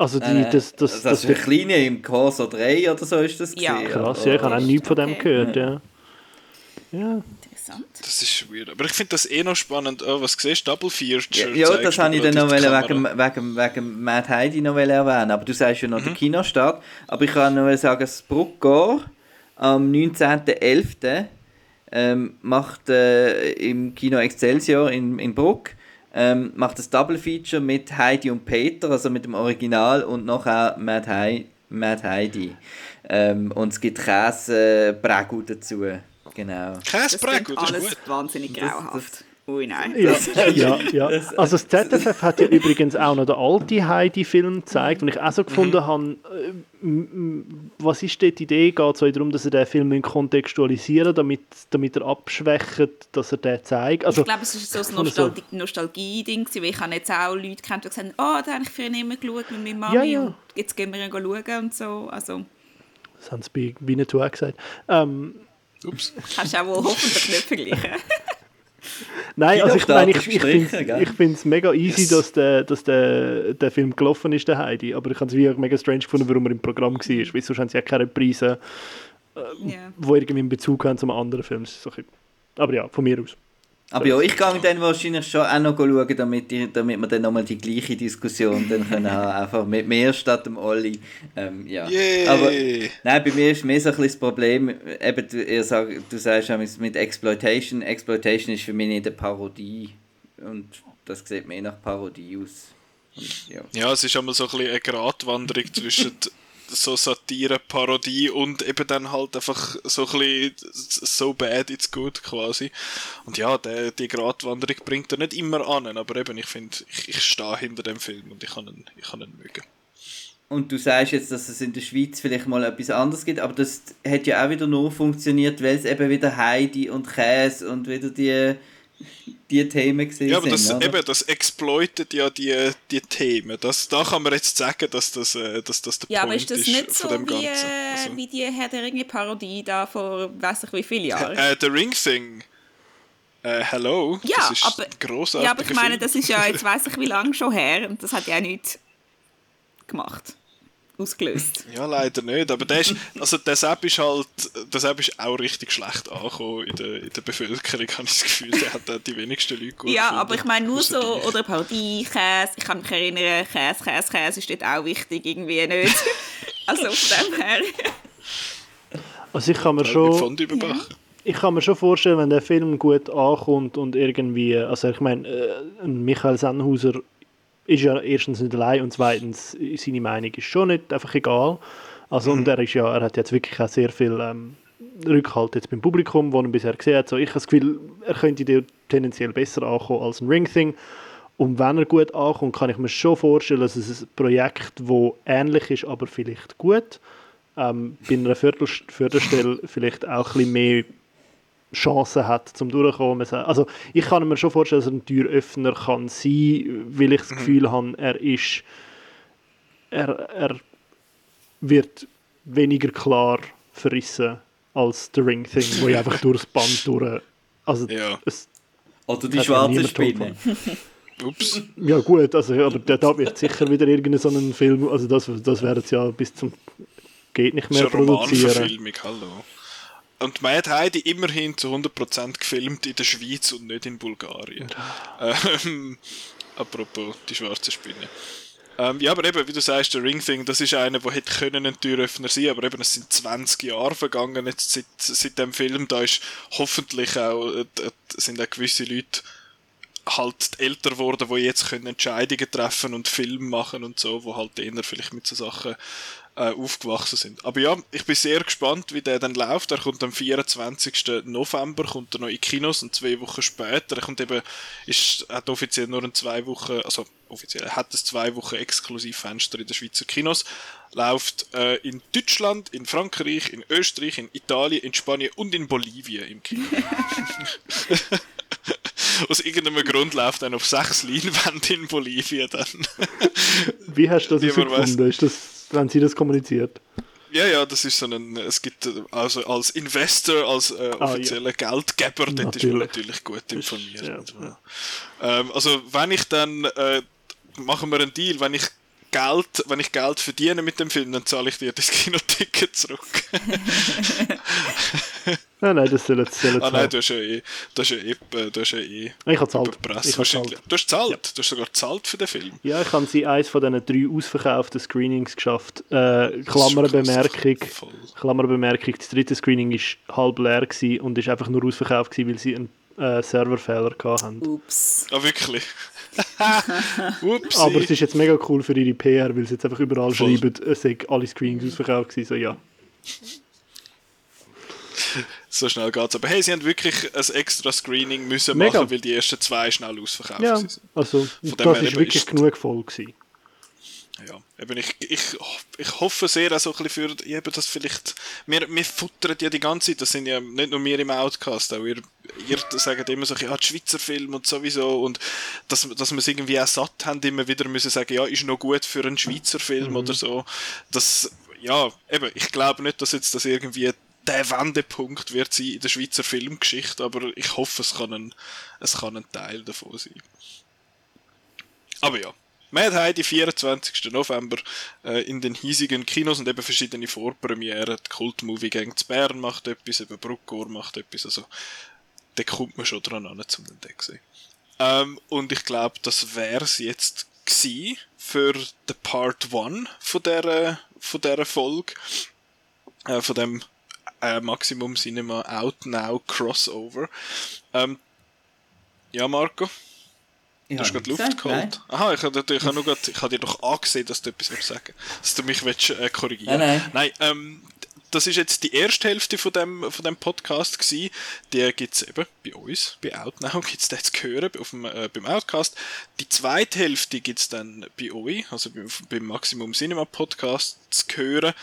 Also die, äh, das, das, das, das für Kleine im Corso 3 oder so ist das ja. Gewesen, Krass, ja, ich habe auch nichts von dem gehört, ja. Ja. Interessant. Das ist weird. Aber ich finde das eh noch spannend. Oh, was siehst du? Double Feature? Ja, ja das habe ich dann noch wegen, wegen, wegen Mad Heidi noch erwähnen. Aber du sagst ja noch mhm. den Kinostart. Aber ich kann nur sagen, das Bruckgor am 19.11. Ähm, macht äh, im Kino Excelsior in, in Bruck ähm, macht das Double Feature mit Heidi und Peter, also mit dem Original und noch auch Mad, Hei Mad Heidi. Ähm, und es gibt Käse-Prägu dazu. Genau. Käse-Prägu, das ist alles gut. wahnsinnig grauhaft. Das, das, Ui, nein. Ja, ja, ja. Also das ZFF hat ja übrigens auch noch den alten Heidi-Film gezeigt, und ich auch so gefunden mhm. habe, äh, was ist dort die Idee? Geht es darum, dass er den Film kontextualisieren damit, damit er abschwächt, dass er den zeigt? Also, ich glaube, es ist so ein Nostalgie Nostalgie-Ding, weil ich habe jetzt auch Leute kennt, die gesagt haben, oh, da habe ich früher immer geschaut mit meiner Mami ja, ja. und jetzt gehen wir ihn schauen und so. Also. Das haben sie bei Winnetou auch gesagt. Ähm, Ups. Hast du auch wohl hoffentlich nicht vergleichen. Nein, also ich meine, ich, ich finde es mega easy, yes. dass, der, dass der, der Film gelaufen ist, der Heidi. Aber ich habe es mega strange gefunden, warum er im Programm war. Wieso haben sie ja keine Preise äh, yeah. wo irgendwie einen Bezug haben zum anderen Film. Aber ja, von mir aus. Aber ja, ich gehe dann wahrscheinlich schon auch noch schauen, damit, ich, damit wir dann nochmal die gleiche Diskussion dann können haben, einfach mit mir statt dem Olli. Ähm, ja. Yeah. Aber nein, bei mir ist mehr so ein bisschen das Problem, eben, du, ihr sag, du sagst mit Exploitation, Exploitation ist für mich nicht eine Parodie und das sieht mehr nach Parodie aus. Und, ja. ja, es ist einmal so ein bisschen eine Gratwanderung zwischen so Satire, Parodie und eben dann halt einfach so ein bisschen so bad it's good quasi. Und ja, der, die Gratwanderung bringt er nicht immer an, aber eben, ich finde, ich, ich stehe hinter dem Film und ich kann ihn, ich kann ihn mögen. Und du sagst jetzt, dass es in der Schweiz vielleicht mal etwas anderes gibt, aber das hat ja auch wieder nur funktioniert, weil es eben wieder Heidi und Käse und wieder die die Themen gesehen Ja, aber das, sind, eben, das exploitet ja die, die Themen. Das, da kann man jetzt sagen, dass das, äh, dass das der ja, Point ist. Ja, aber ist das nicht so wie, äh, also. wie die Herr der Ringe Parodie da vor weiß ich wie vielen Jahren? Äh, The Ring Thing. Äh, hello, ja, das ist aber, großartig. Ja, aber ich meine, das ist ja jetzt weiß ich wie lange schon her und das hat ja nichts gemacht ausgelöst. Ja, leider nicht. Aber der, ist, also der Sepp ist halt, der Sepp ist auch richtig schlecht angekommen in der, in der Bevölkerung, habe ich das Gefühl. Der hat die wenigsten Leute gut Ja, gefunden. aber ich meine nur so, oder Parodie, Käse, ich kann mich erinnern, Käse, Käse, Käse ist dort auch wichtig, irgendwie nicht. also von dem her. Also ich kann mir schon... Ich kann mir schon vorstellen, wenn der Film gut ankommt und irgendwie, also ich meine, äh, Michael Sennhauser ist ja erstens nicht allein und zweitens seine Meinung ist schon nicht einfach egal. Also mhm. und er ist ja, er hat jetzt wirklich auch sehr viel ähm, Rückhalt jetzt beim Publikum, wo er bisher gesehen hat. So, ich habe das Gefühl, er könnte dir tendenziell besser ankommen als ein Ring-Thing. Und wenn er gut ankommt, kann ich mir schon vorstellen, dass es ein Projekt, das ähnlich ist, aber vielleicht gut. Ähm, bei einer Förderstelle vielleicht auch ein bisschen mehr Chancen hat zum Durchkommen. Also ich kann mir schon vorstellen, dass er ein Türöffner kann sein, weil ich das mhm. Gefühl habe, er ist er, er wird weniger klar verrissen als The Ring Thing, wo ich einfach durchs Band durch also ja. es, oder die schwarze Spinne. Ups. Ja gut, also aber da wird sicher wieder irgendein so ein Film, also das, das werden sie ja bis zum geht nicht mehr produzieren. hallo. Und man hat Heidi immerhin zu 100% gefilmt in der Schweiz und nicht in Bulgarien. Ähm, apropos die schwarze Spinne. Ähm, ja, aber eben, wie du sagst, der Ring Thing, das ist einer, der hätte können ein Türöffner sein, aber eben, es sind 20 Jahre vergangen jetzt seit, seit dem Film. Da ist hoffentlich auch, äh, sind auch gewisse Leute halt älter geworden, die jetzt können Entscheidungen treffen und Filme machen und so, wo halt eher vielleicht mit so Sachen äh, aufgewachsen sind. Aber ja, ich bin sehr gespannt, wie der dann läuft. Er kommt am 24. November, kommt er noch in Kinos und zwei Wochen später. Er kommt eben, ist, hat offiziell nur ein zwei Wochen, also offiziell, er hat ein zwei Wochen Exklusivfenster in den Schweizer Kinos. Läuft äh, in Deutschland, in Frankreich, in Österreich, in Italien, in Spanien und in Bolivien im Kino. Aus irgendeinem Grund läuft dann auf sechs Leinwände in Bolivien dann. Wie hast du das gefunden? Ist das wenn sie das kommuniziert. Ja, ja, das ist so ein, es gibt also als Investor, als äh, offizieller ah, ja. Geldgeber, dort ist man natürlich gut informiert. Ja, ja. Ähm, also wenn ich dann, äh, machen wir einen Deal, wenn ich Geld, wenn ich Geld verdiene mit dem Film, dann zahle ich dir das Kinoticket zurück. nein, nein, das soll jetzt Ah nein, du hast ja eh, du hast ja eh, du hast ja eh ich habe zahlt. Ich wahrscheinlich. Du hast zahlt, ja. du hast sogar zahlt für den Film. Ja, ich habe sie eins von diesen drei ausverkauften Screenings geschafft. Äh, Klammerbemerkung, Klammerbemerkung, das dritte Screening war halb leer und ist einfach nur ausverkauft gewesen, weil sie einen äh, Serverfehler hatten. Ups. Ah, wirklich? Aber es ist jetzt mega cool für ihre PR, weil sie jetzt einfach überall Voll. schreiben, es sei alle Screenings ausverkauft gewesen, so ja. so schnell geht's. Aber hey, sie haben wirklich ein extra Screening müssen mega. machen, weil die ersten zwei schnell ausverkauft ja, sind. Also, Von das ist wirklich ist genug voll gewesen ja, eben ich, ich, ich hoffe sehr auch so ein bisschen für, eben, dass vielleicht, wir, wir futtern ja die ganze Zeit, das sind ja nicht nur wir im Outcast, auch ihr, ihr sagt immer so, ja, die Schweizer Film und sowieso und dass, dass wir es irgendwie auch satt haben, immer wieder müssen sagen, ja, ist noch gut für einen Schweizer Film mhm. oder so, das, ja, eben, ich glaube nicht, dass jetzt das irgendwie der Wendepunkt wird sein in der Schweizer Filmgeschichte, aber ich hoffe, es kann ein, es kann ein Teil davon sein. Aber ja, Mad Heidi, 24. November äh, in den hiesigen Kinos und eben verschiedene Vorpremieren. Die Kultmovie Gang zu Bern macht etwas, eben Bruckor macht etwas, also da kommt man schon dran an, zum den sehen. Ähm, und ich glaube, das wäre es jetzt gewesen für den Part 1 von dieser, von dieser Folge. Äh, von dem äh, Maximum Cinema Out Now Crossover. Ähm, ja, Marco? Du hast gerade Luft geholt. Nein. Aha, ich habe ich hab nur grad, ich hab dir doch angesehen, dass du etwas sagen Dass du mich willst, äh, korrigieren Nein, nein. nein ähm, das ist jetzt die erste Hälfte von dem, von dem Podcast gewesen. Die gibt es eben bei uns, bei Outnow gibt es den zu hören, auf dem, äh, beim Outcast. Die zweite Hälfte gibt es dann bei euch, also beim, beim Maximum Cinema Podcast zu hören.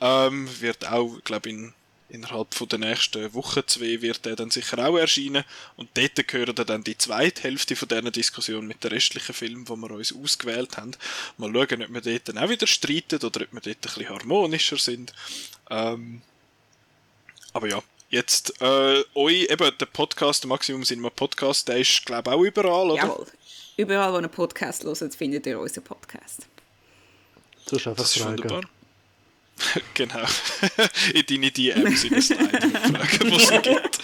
Ähm, wird auch, glaube ich, in innerhalb von der nächsten Woche, zwei, wird der dann sicher auch erscheinen. Und dort gehören dann die zweite Hälfte von dieser Diskussion mit den restlichen Filmen, die wir uns ausgewählt haben. Mal schauen, ob wir dort dann auch wieder streiten oder ob wir dort ein bisschen harmonischer sind. Ähm, aber ja, jetzt äh, euch, eben der Podcast, der Maximum Cinema Podcast, der ist glaube ich auch überall, oder? Jawohl. Überall, wo ihr Podcast hört, findet ihr unseren Podcast. Das ist einfach das ist wunderbar. genau. in deine DMs in das fragen, was es gibt.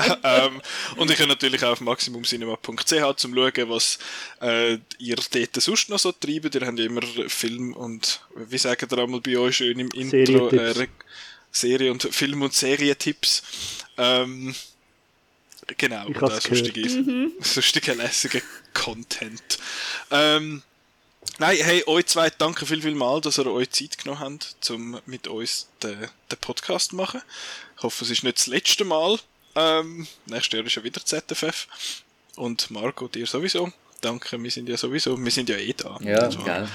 ähm, und ich kann natürlich auch auf maximumcinema.ch zum schauen, was äh, ihr dort sonst noch so treibt. Ihr habt ja immer Film und, wie sagen ihr einmal bei euch schön im Intro, äh, Serie- und Film- und Serientipps. Ähm, genau, ich und sonstige, mhm. sonstige lässige Content. Ähm, Nein, hey, euch zwei, danke viel, viel mal, dass ihr euch Zeit genommen habt, um mit uns den, den Podcast zu machen. Ich hoffe, es ist nicht das letzte Mal. Ähm, nächstes Jahr ist ja wieder ZFF. Und Marco, dir sowieso. Danke, wir sind ja sowieso, wir sind ja eh da. Ja, also, geil.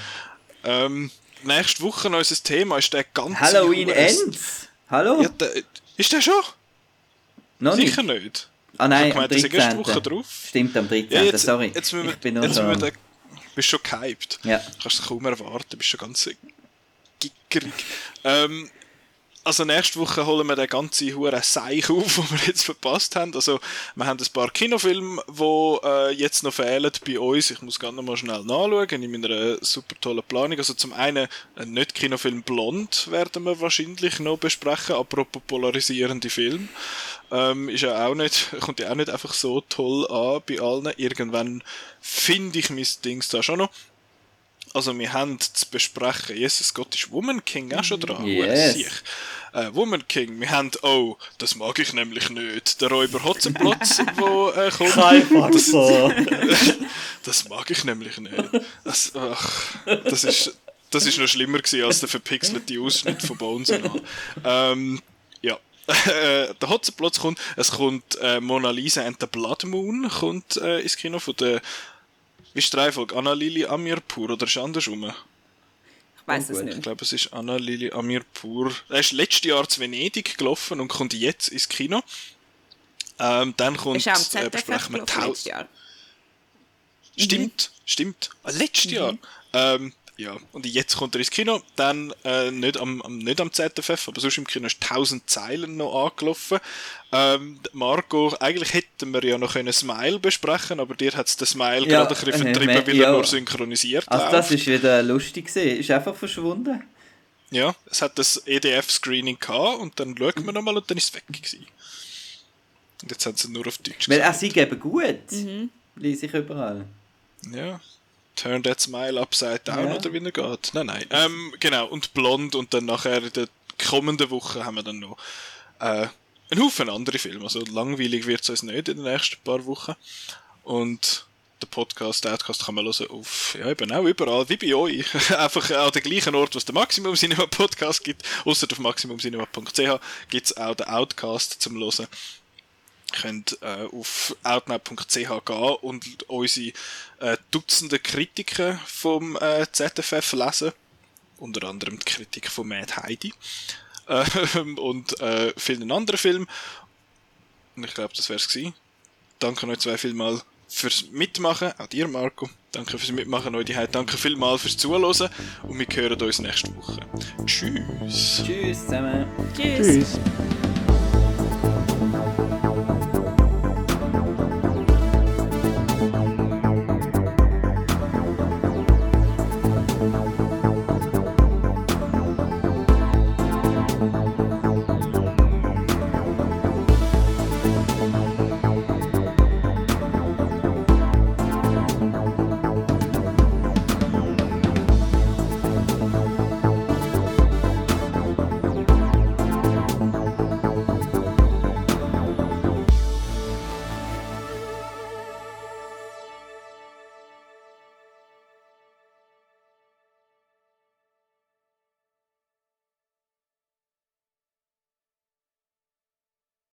Ähm, nächste Woche unser Thema ist der ganze Halloween Ends. Hallo? Ja, der, ist der schon? Noch Sicher nicht. nicht. Ah nein, ich meine, am 13. Woche drauf. Stimmt, am 13. Ja, jetzt, Sorry. Jetzt wir, ich bin noch jetzt so. wir den bist schon gehypt. Ja. Du kannst es kaum erwarten, bist schon ganz gickerig. Ähm, also nächste Woche holen wir den ganzen huren Seich auf, den wir jetzt verpasst haben. Also wir haben ein paar Kinofilme, die äh, jetzt noch fehlen bei uns. Ich muss gerne noch mal schnell nachschauen in meiner super tollen Planung. Also zum einen ein nicht Kinofilm Blond werden wir wahrscheinlich noch besprechen, apropos polarisierende Film. Ähm, ist ja auch nicht, kommt ja auch nicht einfach so toll an bei allen. Irgendwann finde ich mein Dings da schon noch. Also wir haben zu besprechen, Jesus Gott ist Woman King auch schon dran. Yes. Äh, Woman King, wir haben, oh, das mag ich nämlich nicht, der Räuber Hotzenplotz, wo äh, kommt. Kein das, so. das mag ich nämlich nicht. Das, ach, das ist, das ist noch schlimmer gewesen als der verpixelte Ausschnitt von Bones. Ähm, ja, der Hotzenplotz kommt, es kommt äh, Mona Lisa and the Blood Moon kommt äh, ins Kino von der ist die Reihenfolge? Anna Lili Amirpur oder ist es andersrum? Ich weiß es nicht. Ich glaube, es ist Anna Lili Amirpur. Er ist letztes Jahr zu Venedig gelaufen und kommt jetzt ins Kino. Ähm, dann kommt ist auch am äh, besprechen wir letztes Jahr. Stimmt, mhm. stimmt. Ah, letztes mhm. Jahr. Ähm, ja, und jetzt kommt er ins Kino, dann äh, nicht, am, am, nicht am ZFF, aber sonst im Kino ist 1000 Zeilen noch angelaufen. Ähm, Marco, eigentlich hätten wir ja noch einen Smile besprechen aber dir hat es den Smile ja, gerade ein bisschen vertrieben, äh, weil ja. er nur synchronisiert Also das ist wieder lustig gewesen, ist einfach verschwunden. Ja, es hat das EDF-Screening gehabt und dann schaut man nochmal und dann ist es weg gewesen. Und jetzt haben sie nur auf Deutsch Weil er sie eben gut, mhm. lese ich überall. Ja, Turn That Smile Upside Down ja. oder wie er geht. Nein, nein. Ähm, genau, und Blond und dann nachher in der kommenden Woche haben wir dann noch äh, einen Haufen andere Filme. Also langweilig wird es uns nicht in den nächsten paar Wochen. Und der Podcast, der Outcast kann man hören auf, ja eben auch überall, wie bei euch. Einfach an dem gleichen Ort, wo es den Maximum Cinema Podcast gibt, außer auf maximumcinema.ch gibt es auch den Outcast zum Hören könnt äh, auf outnow.ch gehen und unsere äh, Dutzende Kritiken vom äh, ZFF lesen. Unter anderem die Kritik von Mad Heidi. Ähm, und äh, vielen anderen Filmen. Und ich glaube, das wäre es gewesen. Danke euch zwei vielmal fürs Mitmachen. Auch dir, Marco. Danke fürs Mitmachen, euch die Danke vielmal fürs Zuhören. Und wir hören uns nächste Woche. Tschüss. Tschüss zusammen. Tschüss. Tschüss.